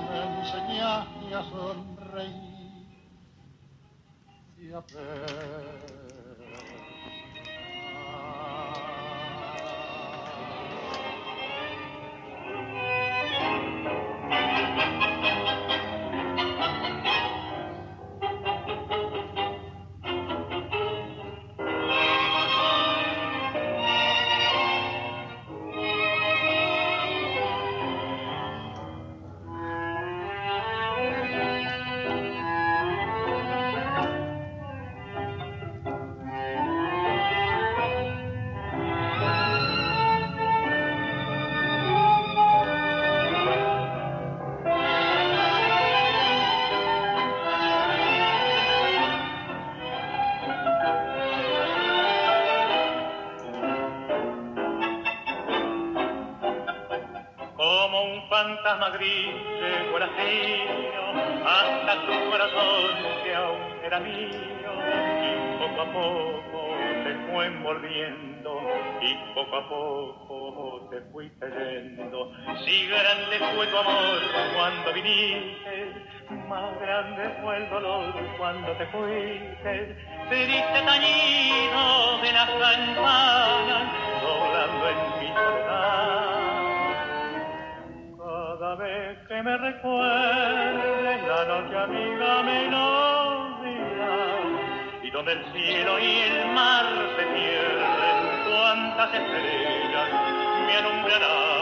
me enseñaste a sonreír y a Como te fuiste. Triste tañido de las campanas doblando en mi soledad. Cada vez que me recuerdes la noche amiga melodía y donde el cielo y el mar se pierden, cuántas estrellas me alumbrarán.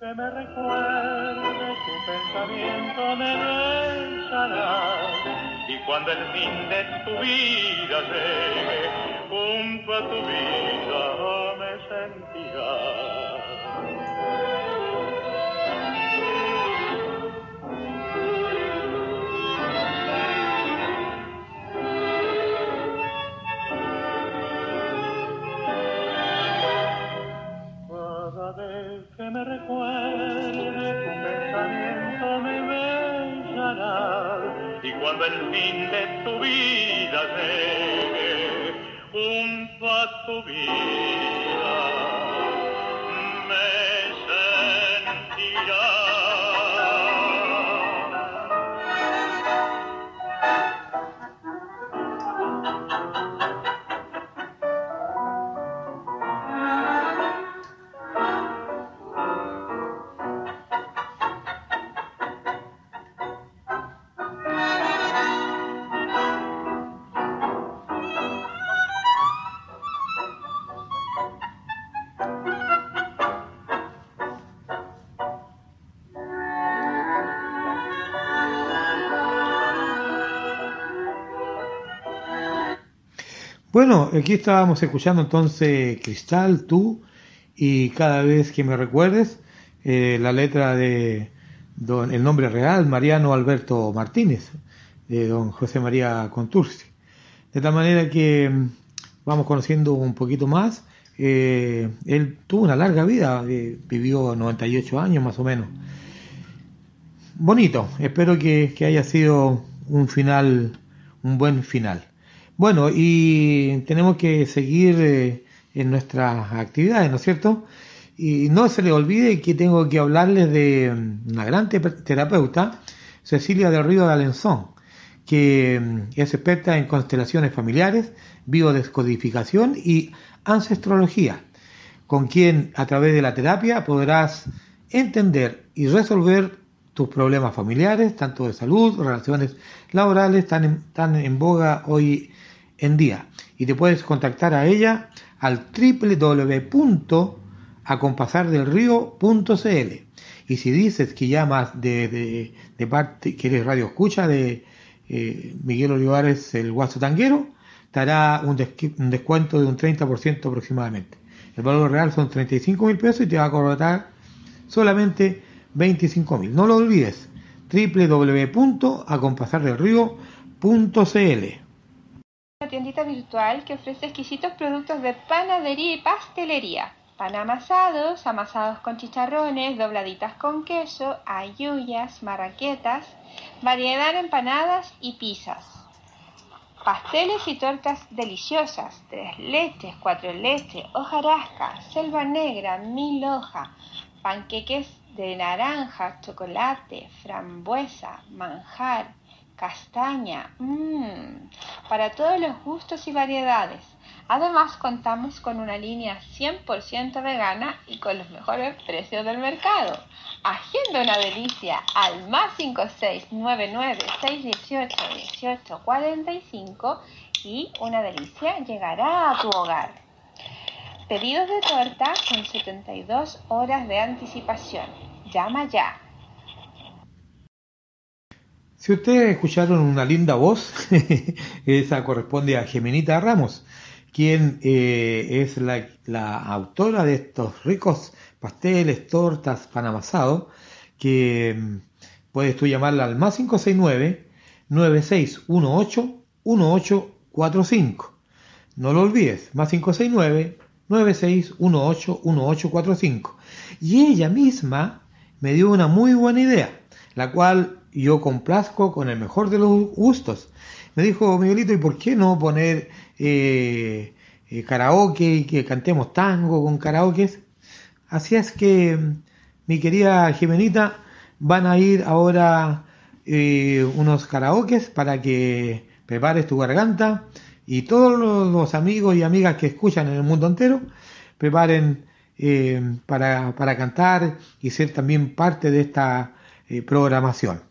Que me recuerdes tu pensamiento me besará y cuando el fin de tu vida llegue junto tu vida me sentirás. Me recuerde tu pensamiento me besará. Y cuando el fin de tu vida llegue junto a tu vida Bueno, aquí estábamos escuchando entonces Cristal, tú, y cada vez que me recuerdes, eh, la letra de don, el nombre real, Mariano Alberto Martínez, de don José María Contursi. De tal manera que mm, vamos conociendo un poquito más. Eh, él tuvo una larga vida, eh, vivió 98 años más o menos. Bonito, espero que, que haya sido un final, un buen final. Bueno, y tenemos que seguir eh, en nuestras actividades, ¿no es cierto? Y no se le olvide que tengo que hablarles de mm, una gran te- terapeuta, Cecilia del Río de Alenzón, que mm, es experta en constelaciones familiares, biodescodificación y ancestrología, con quien a través de la terapia podrás entender y resolver tus problemas familiares, tanto de salud, relaciones laborales, tan en, tan en boga hoy en día. Y te puedes contactar a ella al www.acompasardelrío.cl y si dices que llamas de, de, parte, que eres radio escucha de eh, Miguel Olivares, el guaso tanguero, te hará un, un descuento de un 30% aproximadamente. El valor real son 35 mil pesos y te va a cobrar solamente 25 mil. No lo olvides, www.acompasardelrío.cl Tiendita virtual que ofrece exquisitos productos de panadería y pastelería. Pan amasados, amasados con chicharrones, dobladitas con queso, ayuyas, marraquetas, variedad de empanadas y pizzas. Pasteles y tortas deliciosas, tres leches, cuatro leches, hojarasca, selva negra, mil hoja, panqueques de naranja, chocolate, frambuesa, manjar, castaña, mmm, para todos los gustos y variedades. Además contamos con una línea 100% vegana y con los mejores precios del mercado. Agenda una delicia al más 5699 618 18 45 y una delicia llegará a tu hogar. Pedidos de torta con 72 horas de anticipación. Llama ya. Si ustedes escucharon una linda voz, esa corresponde a Geminita Ramos, quien eh, es la, la autora de estos ricos pasteles, tortas, pan amasado, que mm, puedes tú llamarla al más 569-9618-1845. No lo olvides, más 569-9618-1845. Y ella misma me dio una muy buena idea, la cual yo complazco con el mejor de los gustos. Me dijo Miguelito, ¿y por qué no poner eh, eh, karaoke y que cantemos tango con karaokes? Así es que, mi querida Jimenita, van a ir ahora eh, unos karaokes para que prepares tu garganta y todos los, amigos y amigas que escuchan en el mundo entero preparen para, para cantar y ser también parte de esta programación.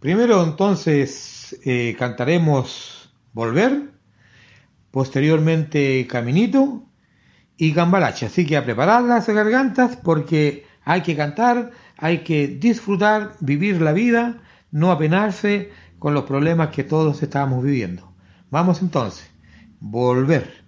Primero entonces eh, cantaremos Volver, posteriormente Caminito y Gambarache. Así que a preparar las gargantas porque hay que cantar, hay que disfrutar, vivir la vida, no apenarse con los problemas que todos estábamos viviendo. Vamos entonces. Volver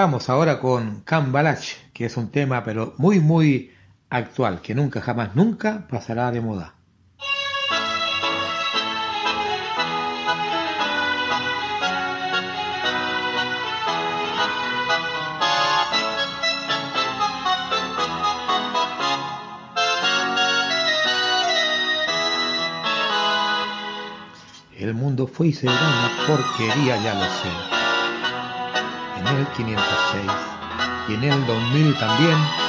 Vamos ahora con Cambalach, que es un tema pero muy muy actual, que nunca jamás nunca pasará de moda. El mundo fue y será una porquería, ya lo sé. En el 506 y en el 2000 también.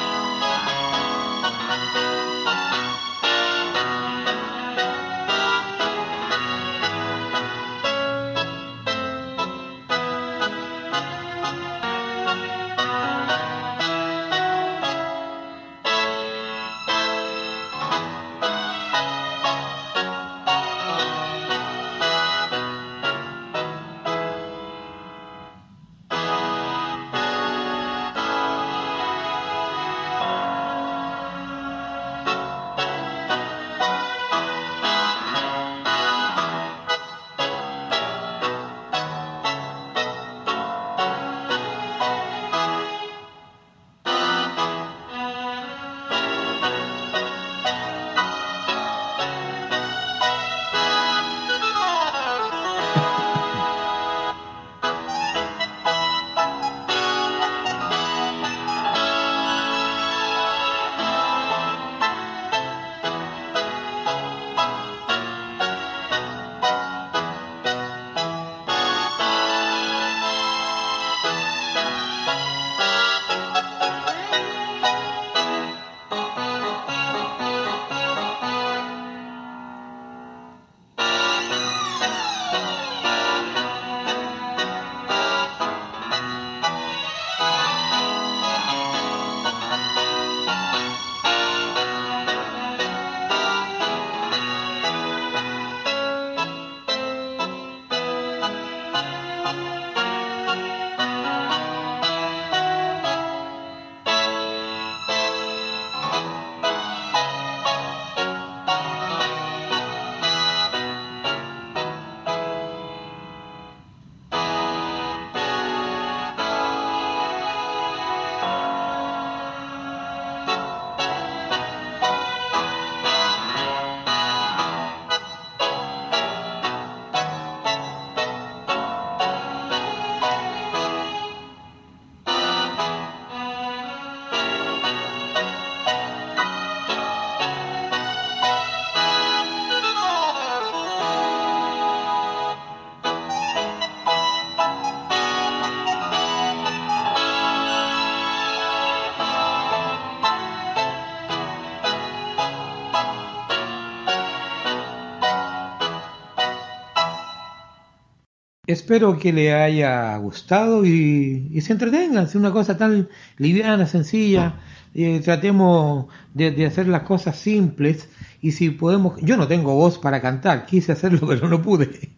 Espero que le haya gustado y, se entretengan. Es una cosa tan liviana, sencilla. Eh, tratemos de, hacer las cosas simples y si podemos, yo no tengo voz para cantar, quise hacerlo pero no pude,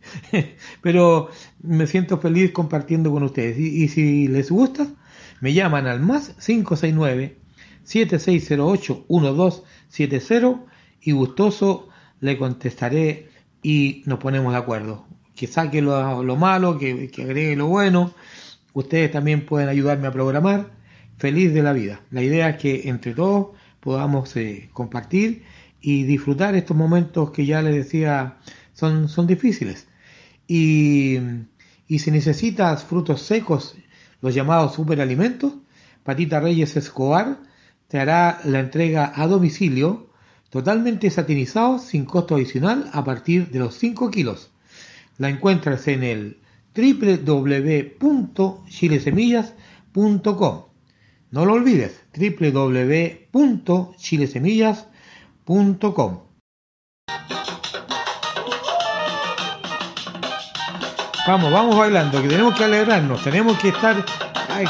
pero me siento feliz compartiendo con ustedes y, y si les gusta, me llaman al más 569 7608 1270 y gustoso le contestaré y nos ponemos de acuerdo que saque lo, lo malo, que, que, agregue lo bueno. Ustedes también pueden ayudarme a programar. Feliz de la vida. La idea es que entre todos podamos eh, compartir y disfrutar estos momentos que ya les decía son, son difíciles. Y, y si necesitas frutos secos, los llamados superalimentos, Patita Reyes Escobar te hará la entrega a domicilio totalmente satinizados sin costo adicional a partir de los 5 kilos la encuentras en el www.chilesemillas.com. No lo olvides, www.chilesemillas.com. Vamos, vamos bailando, que tenemos que alegrarnos, tenemos que estar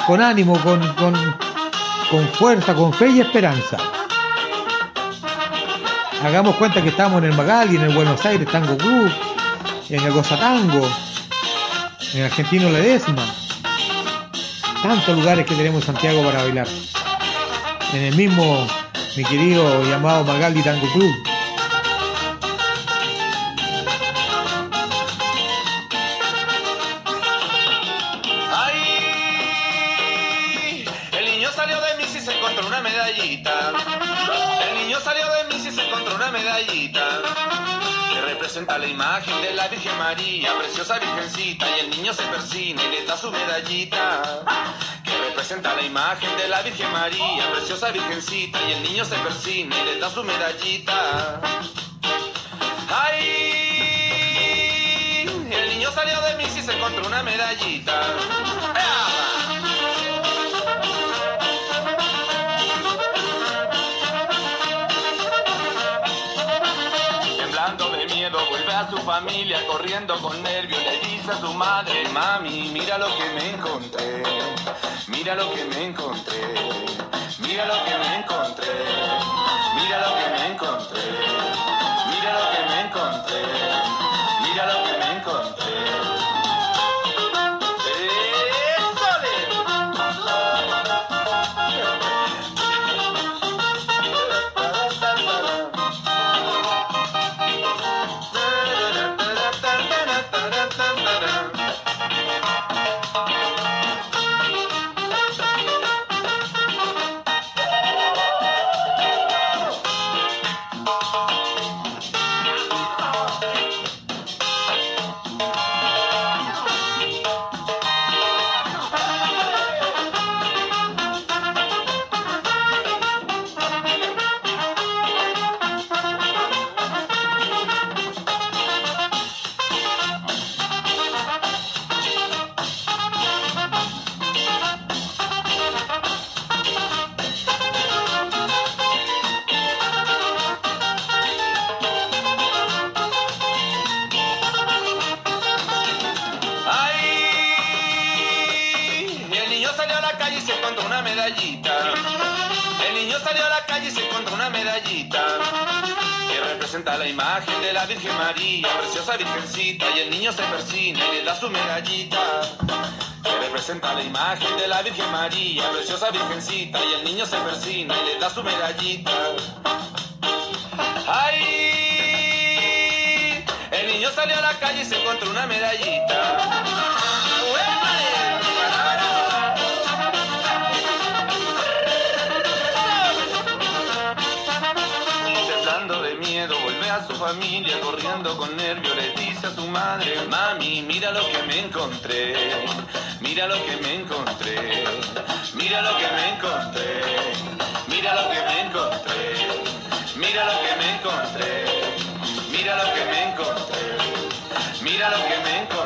con ánimo, con, con, con fuerza, con fe y esperanza. Hagamos cuenta que estamos en el Magali, en el Buenos Aires Tango Club, en el Gozatango, en el Argentino Ledesma. Tantos lugares que tenemos en Santiago para bailar. En el mismo, mi querido llamado Magaldi Tango Club. niño salió de Miss y se encontró una medallita. El niño salió de Miss y se encontró una medallita. Representa la imagen de la Virgen María, preciosa virgencita. Y el niño se persina y le da su medallita. Que representa la imagen de la Virgen María, preciosa virgencita. Y el niño se persina y le da su medallita. ¡Ay! El niño salió de Miss y se encontró una medallita. Familia corriendo con nervio le dice a su madre mami mira lo que me encontré mira lo que me encontré mira lo que me encontré mira lo que me encontré mira lo que me encontré mira lo que me encontré Y el niño se persina y le da su medallita. Que representa la imagen de la Virgen María, preciosa virgencita. Y el niño se persina y le da su medallita. ¡Ay! El niño salió a la calle y se encontró una medallita. Familia, corriendo con nervio, le dice a su madre, mami, mira lo que me encontré, mira lo que me encontré, mira lo que me encontré, mira lo que me encontré, mira lo que me encontré, mira lo que me encontré, mira lo que me encontré,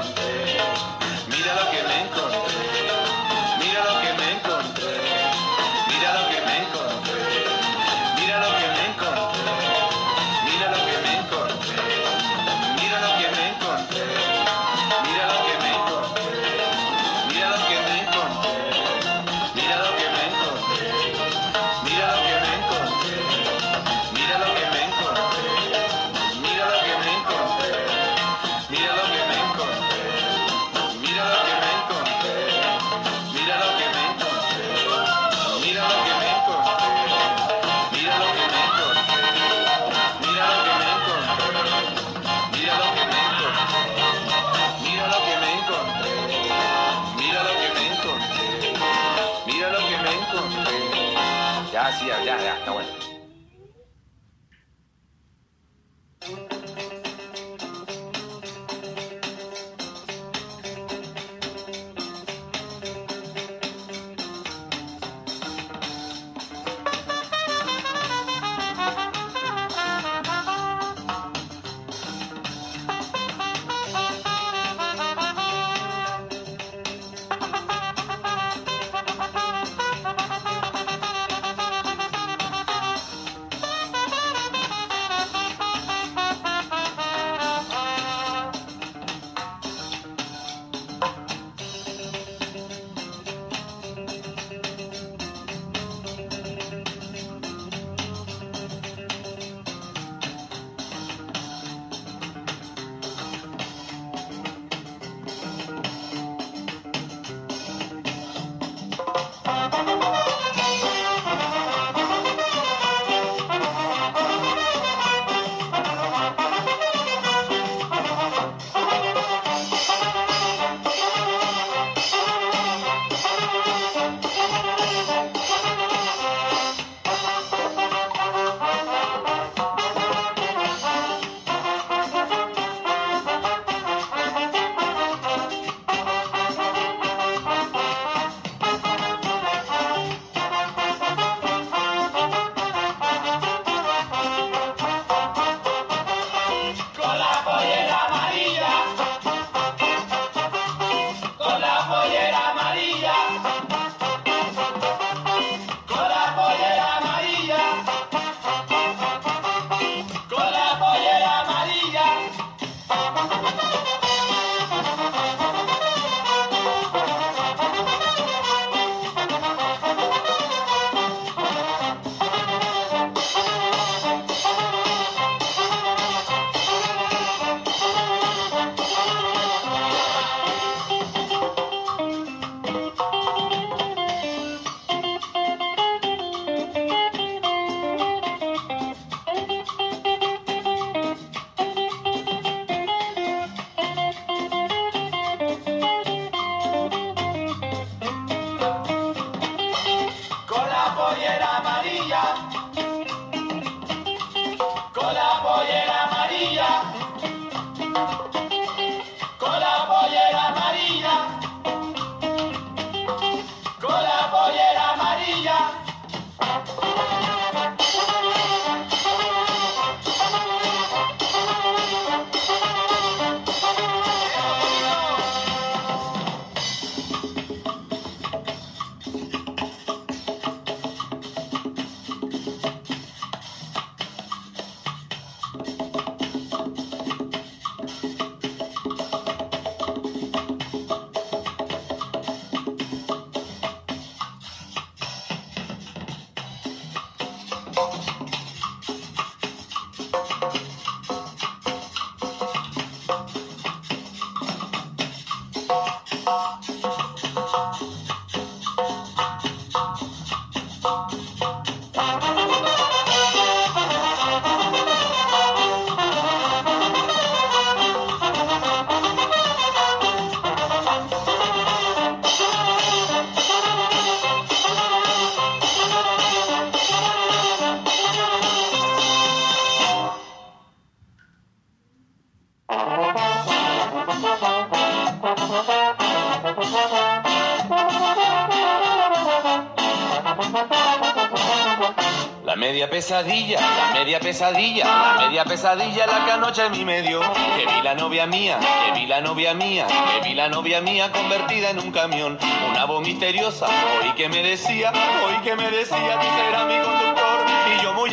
La media pesadilla, la media pesadilla, la media pesadilla la que anoche mi medio. Que vi la novia mía, que vi la novia mía, que vi la novia mía convertida en un camión. Una voz misteriosa, oí que me decía, oí que me decía, tú serás mi conductor.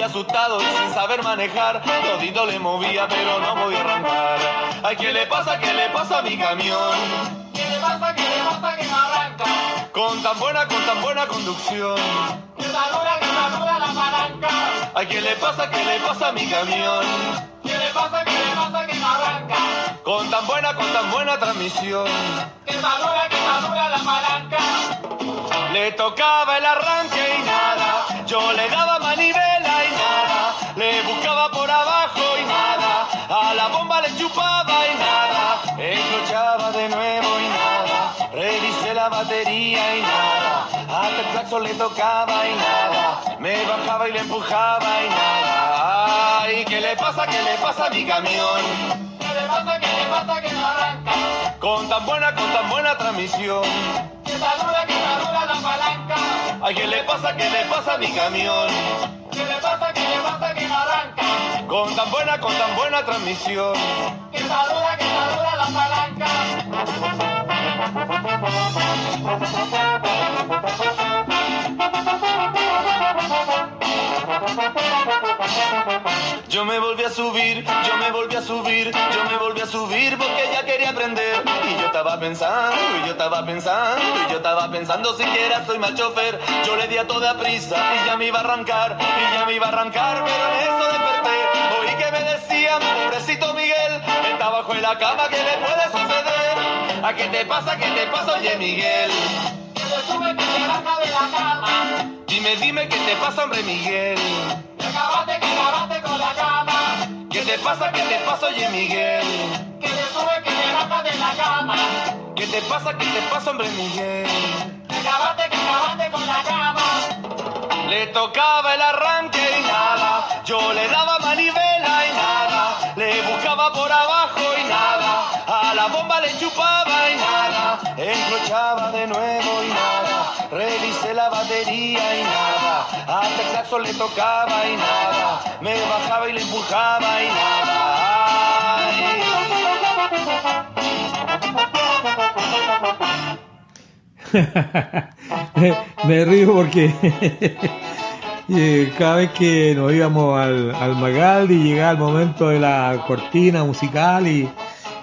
Asustado y sin saber manejar, todito le movía pero no podía arrancar. Ay, ¿qué le pasa, qué le pasa a mi camión? ¿Qué le pasa, qué le pasa que no arranca? Con tan buena, con tan buena conducción. Que dura, que dura la palanca. Ay, ¿qué le pasa, qué le pasa a mi camión? ¿Qué le pasa, qué le pasa que no arranca? Con tan buena, con tan buena transmisión. Que dura, que dura la palanca. Le tocaba el arranque y nada. Yo le daba manivela la batería y nada. Hasta el claxon le tocaba y nada. Me bajaba y le empujaba y nada. Ay, ¿qué le pasa, qué le pasa a mi camión? ¿Qué le pasa, qué le pasa que no arranca? Con tan buena, con tan buena transmisión. Que dura, que dura la palanca. Ay, ¿qué le pasa, qué le pasa a mi camión? ¿Qué le pasa, qué le pasa que no arranca? Con tan buena, con tan buena transmisión. Que dura, que dura la palanca. Yo me volví a subir, yo me volví a subir, yo me volví a subir porque ella quería aprender. Y yo estaba pensando, y yo estaba pensando, y yo estaba pensando siquiera soy mal chofer. Yo le di a toda prisa y ya me iba a arrancar, y ya me iba a arrancar, pero en eso desperté. Oí que me decían, pobrecito Miguel, está bajo en la cama, ¿qué le puede suceder? ¿A qué te pasa, qué te pasa, oye Miguel? Que te sube, que te baja de la cama. Dime, dime, ¿qué te pasa, hombre Miguel? Que acabaste, que acabaste con la cama. ¿Qué te pasa, qué te pasa, oye Miguel? Que te sube, que te baja de la cama. ¿Qué te pasa, qué te pasa, hombre Miguel? Que acabaste, que acabaste con la cama. Le tocaba el arranque y nada. Yo le daba manivela y nada. Le buscaba por abajo y nada. A la bomba le chupaba y nada. Encrochaba de nuevo y nada. Revisé la batería y nada. Hasta el le tocaba y nada. Me bajaba y le empujaba y nada. me, me río porque eh, cada vez que nos íbamos al, al Magaldi llegaba el momento de la cortina musical y,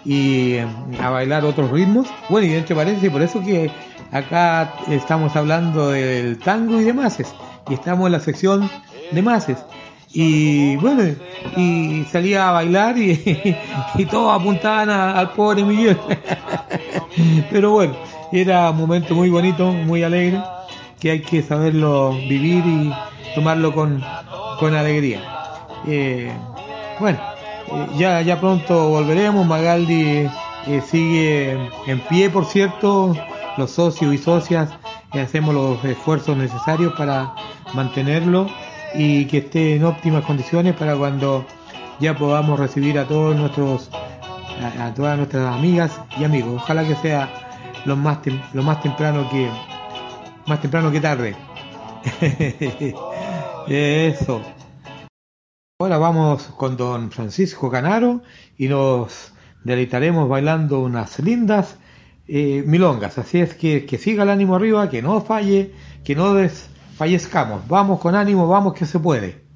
y a bailar otros ritmos. Bueno, y entre paréntesis, por eso que acá estamos hablando del tango y demás, y estamos en la sección de mases. Y bueno, y salía a bailar y, y todos apuntaban al pobre Miguel. Pero bueno, era un momento muy bonito, muy alegre, que hay que saberlo vivir y tomarlo con, con alegría. Eh, bueno, ya, ya pronto volveremos. Magaldi eh, sigue en pie, por cierto. Los socios y socias y hacemos los esfuerzos necesarios para mantenerlo y que esté en óptimas condiciones para cuando ya podamos recibir a todos nuestros a, todas nuestras amigas y amigos. Ojalá que sea lo más lo más temprano que más temprano que tarde. Eso. Ahora vamos con don Francisco Canaro y nos deleitaremos bailando unas lindas eh, milongas. Así es que que siga el ánimo arriba, que no falle, que no desfallezcamos. Vamos con ánimo, vamos que se puede.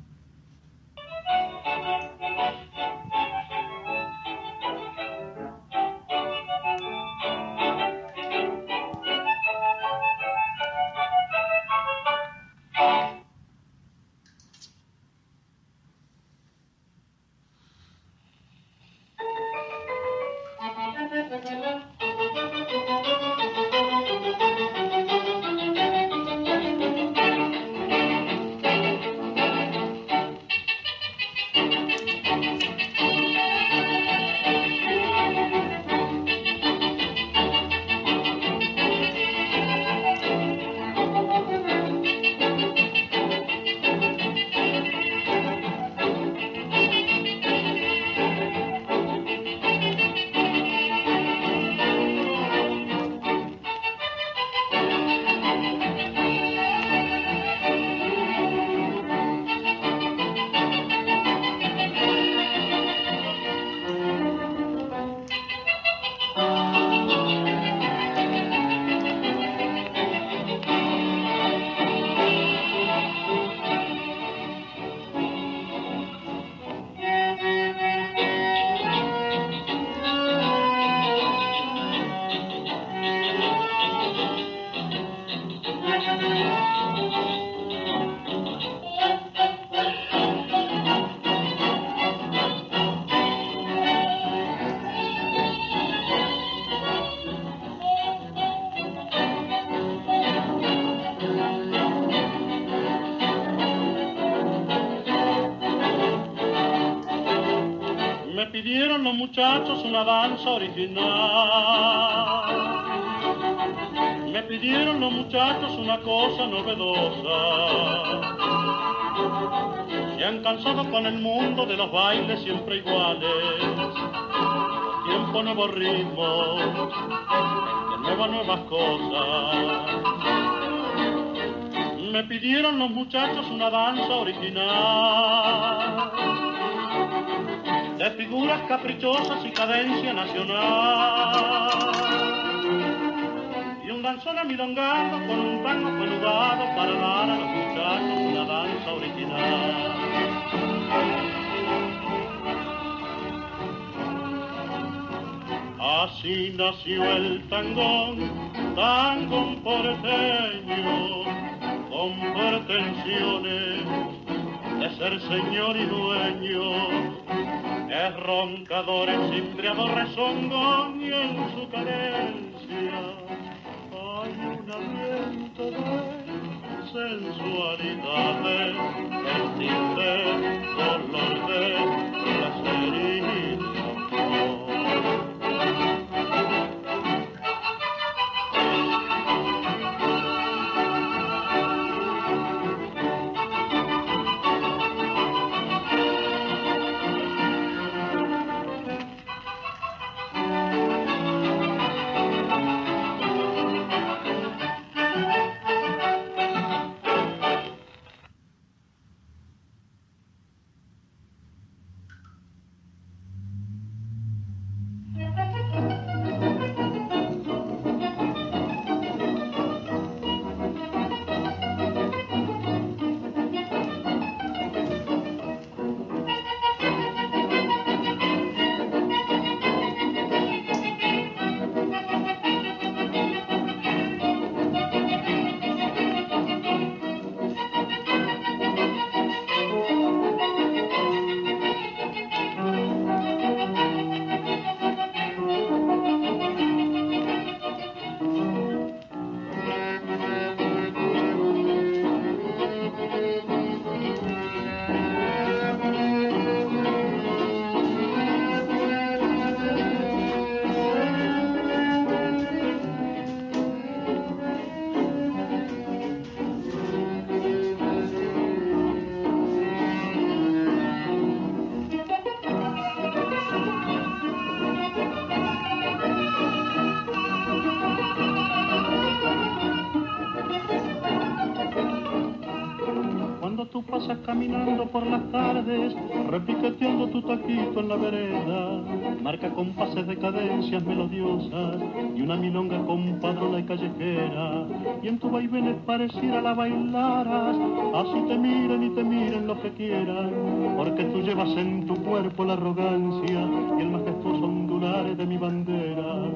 Caminando por las tardes, repiqueteando tu taquito en la vereda. Marca compases de cadencias melodiosas y una milonga compadrona y callejera. Y en tu vaivén pareciera la bailaras, así te miren y te miren lo que quieran, porque tú llevas en tu cuerpo la arrogancia y el majestuoso ondular de mi bandera.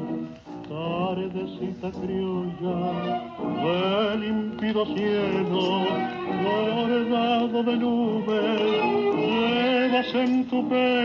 Tardecita criolla en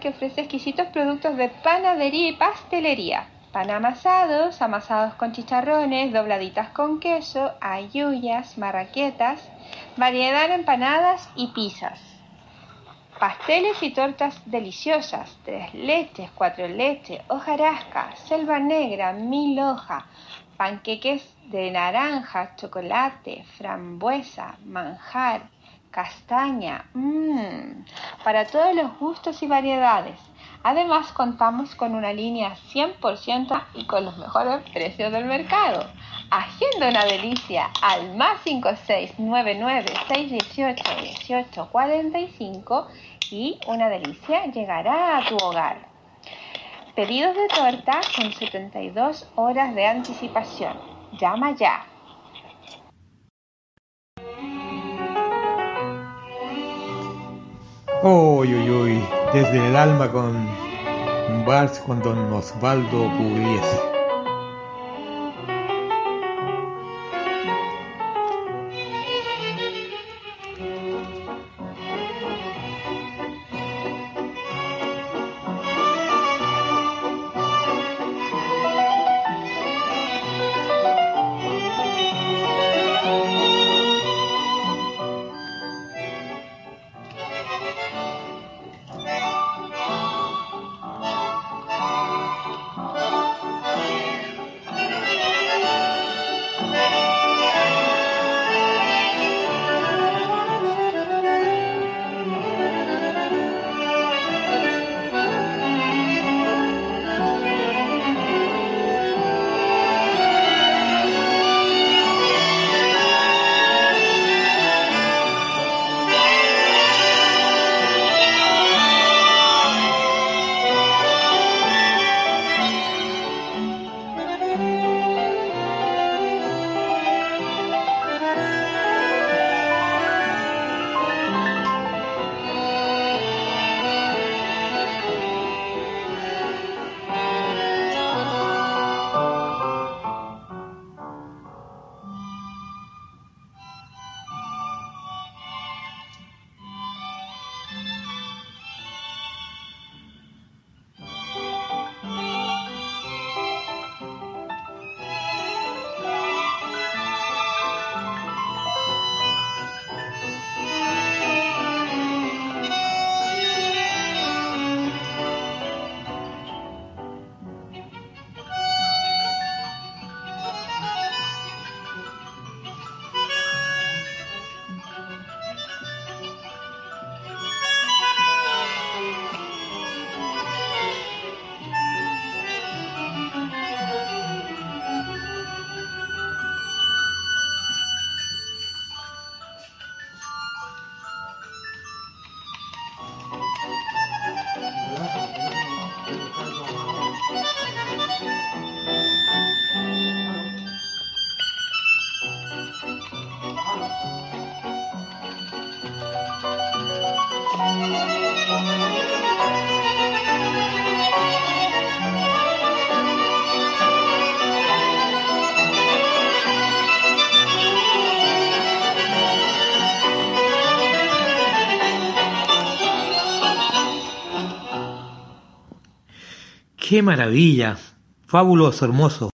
que ofrece exquisitos productos de panadería y pastelería. Pan amasados, amasados con chicharrones, dobladitas con queso, ayuyas, marraquetas, variedad en empanadas y pizzas. Pasteles y tortas deliciosas, tres leches, cuatro leches, hojarasca, selva negra, mil hoja, panqueques de naranja, chocolate, frambuesa, manjar, castaña, mmm, para todos los gustos y variedades. Además contamos con una línea 100% y con los mejores precios del mercado. Agenda una delicia al más 5699 618 1845 y una delicia llegará a tu hogar. Pedidos de torta con 72 horas de anticipación. Llama ya. Uy, uy, uy, desde el alma con un vals con don Osvaldo Pugliese. ¡Qué maravilla! Fabuloso, hermoso.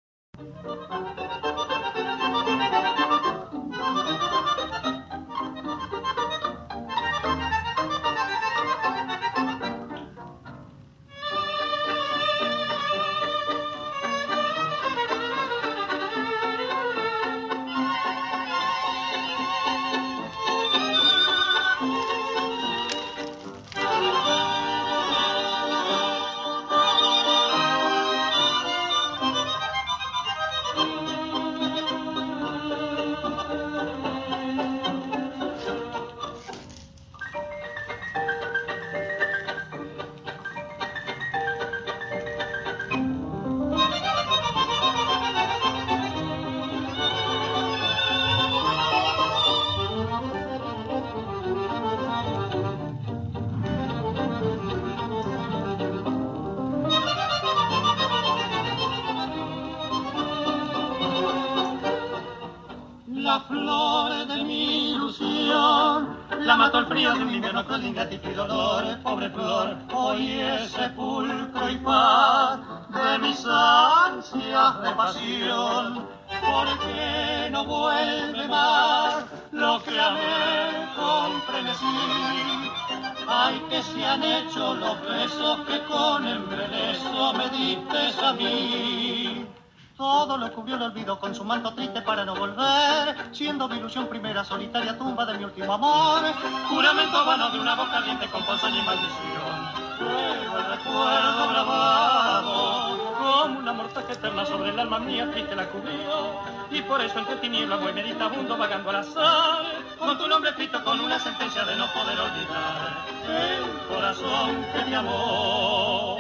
Tinieblas voy meditabundo vagando al azar, con tu nombre escrito con una sentencia de no poder olvidar. El corazón que te amó.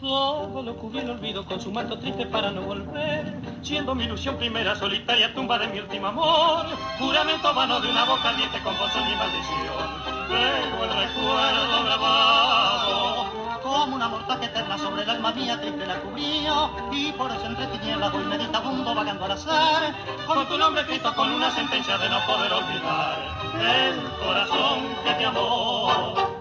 Todo lo cubrió el olvido con su manto triste para no volver, siendo mi ilusión primera solitaria tumba de mi último amor. Juramento vano de una boca ardiente con voz y maldición. Luego el recuerdo grabado, como una mortaja eterna sobre el alma mía triste la cubrió, y por eso entre tinieblas voy meditabundo vagando al azar, con tu nombre escrito con una sentencia de no poder olvidar el corazón que te amó.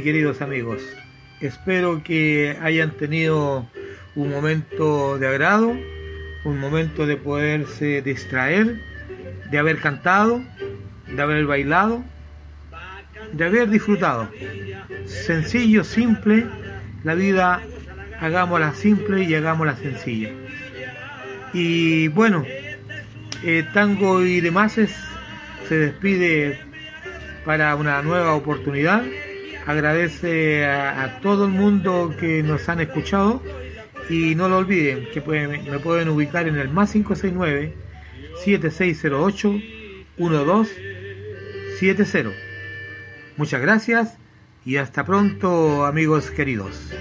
Queridas queridos amigos. Espero que hayan tenido un momento de agrado, un momento de poderse distraer, de haber cantado, de haber bailado, de haber disfrutado. Sencillo, simple, la vida hagámosla simple y hagámosla sencilla. Y bueno, eh, Tango y demás se despide para una nueva oportunidad. Agradece a, todo el mundo que nos han escuchado y no lo olviden que pueden, me pueden ubicar en el más 569 7608 1270. Muchas gracias y hasta pronto amigos queridos.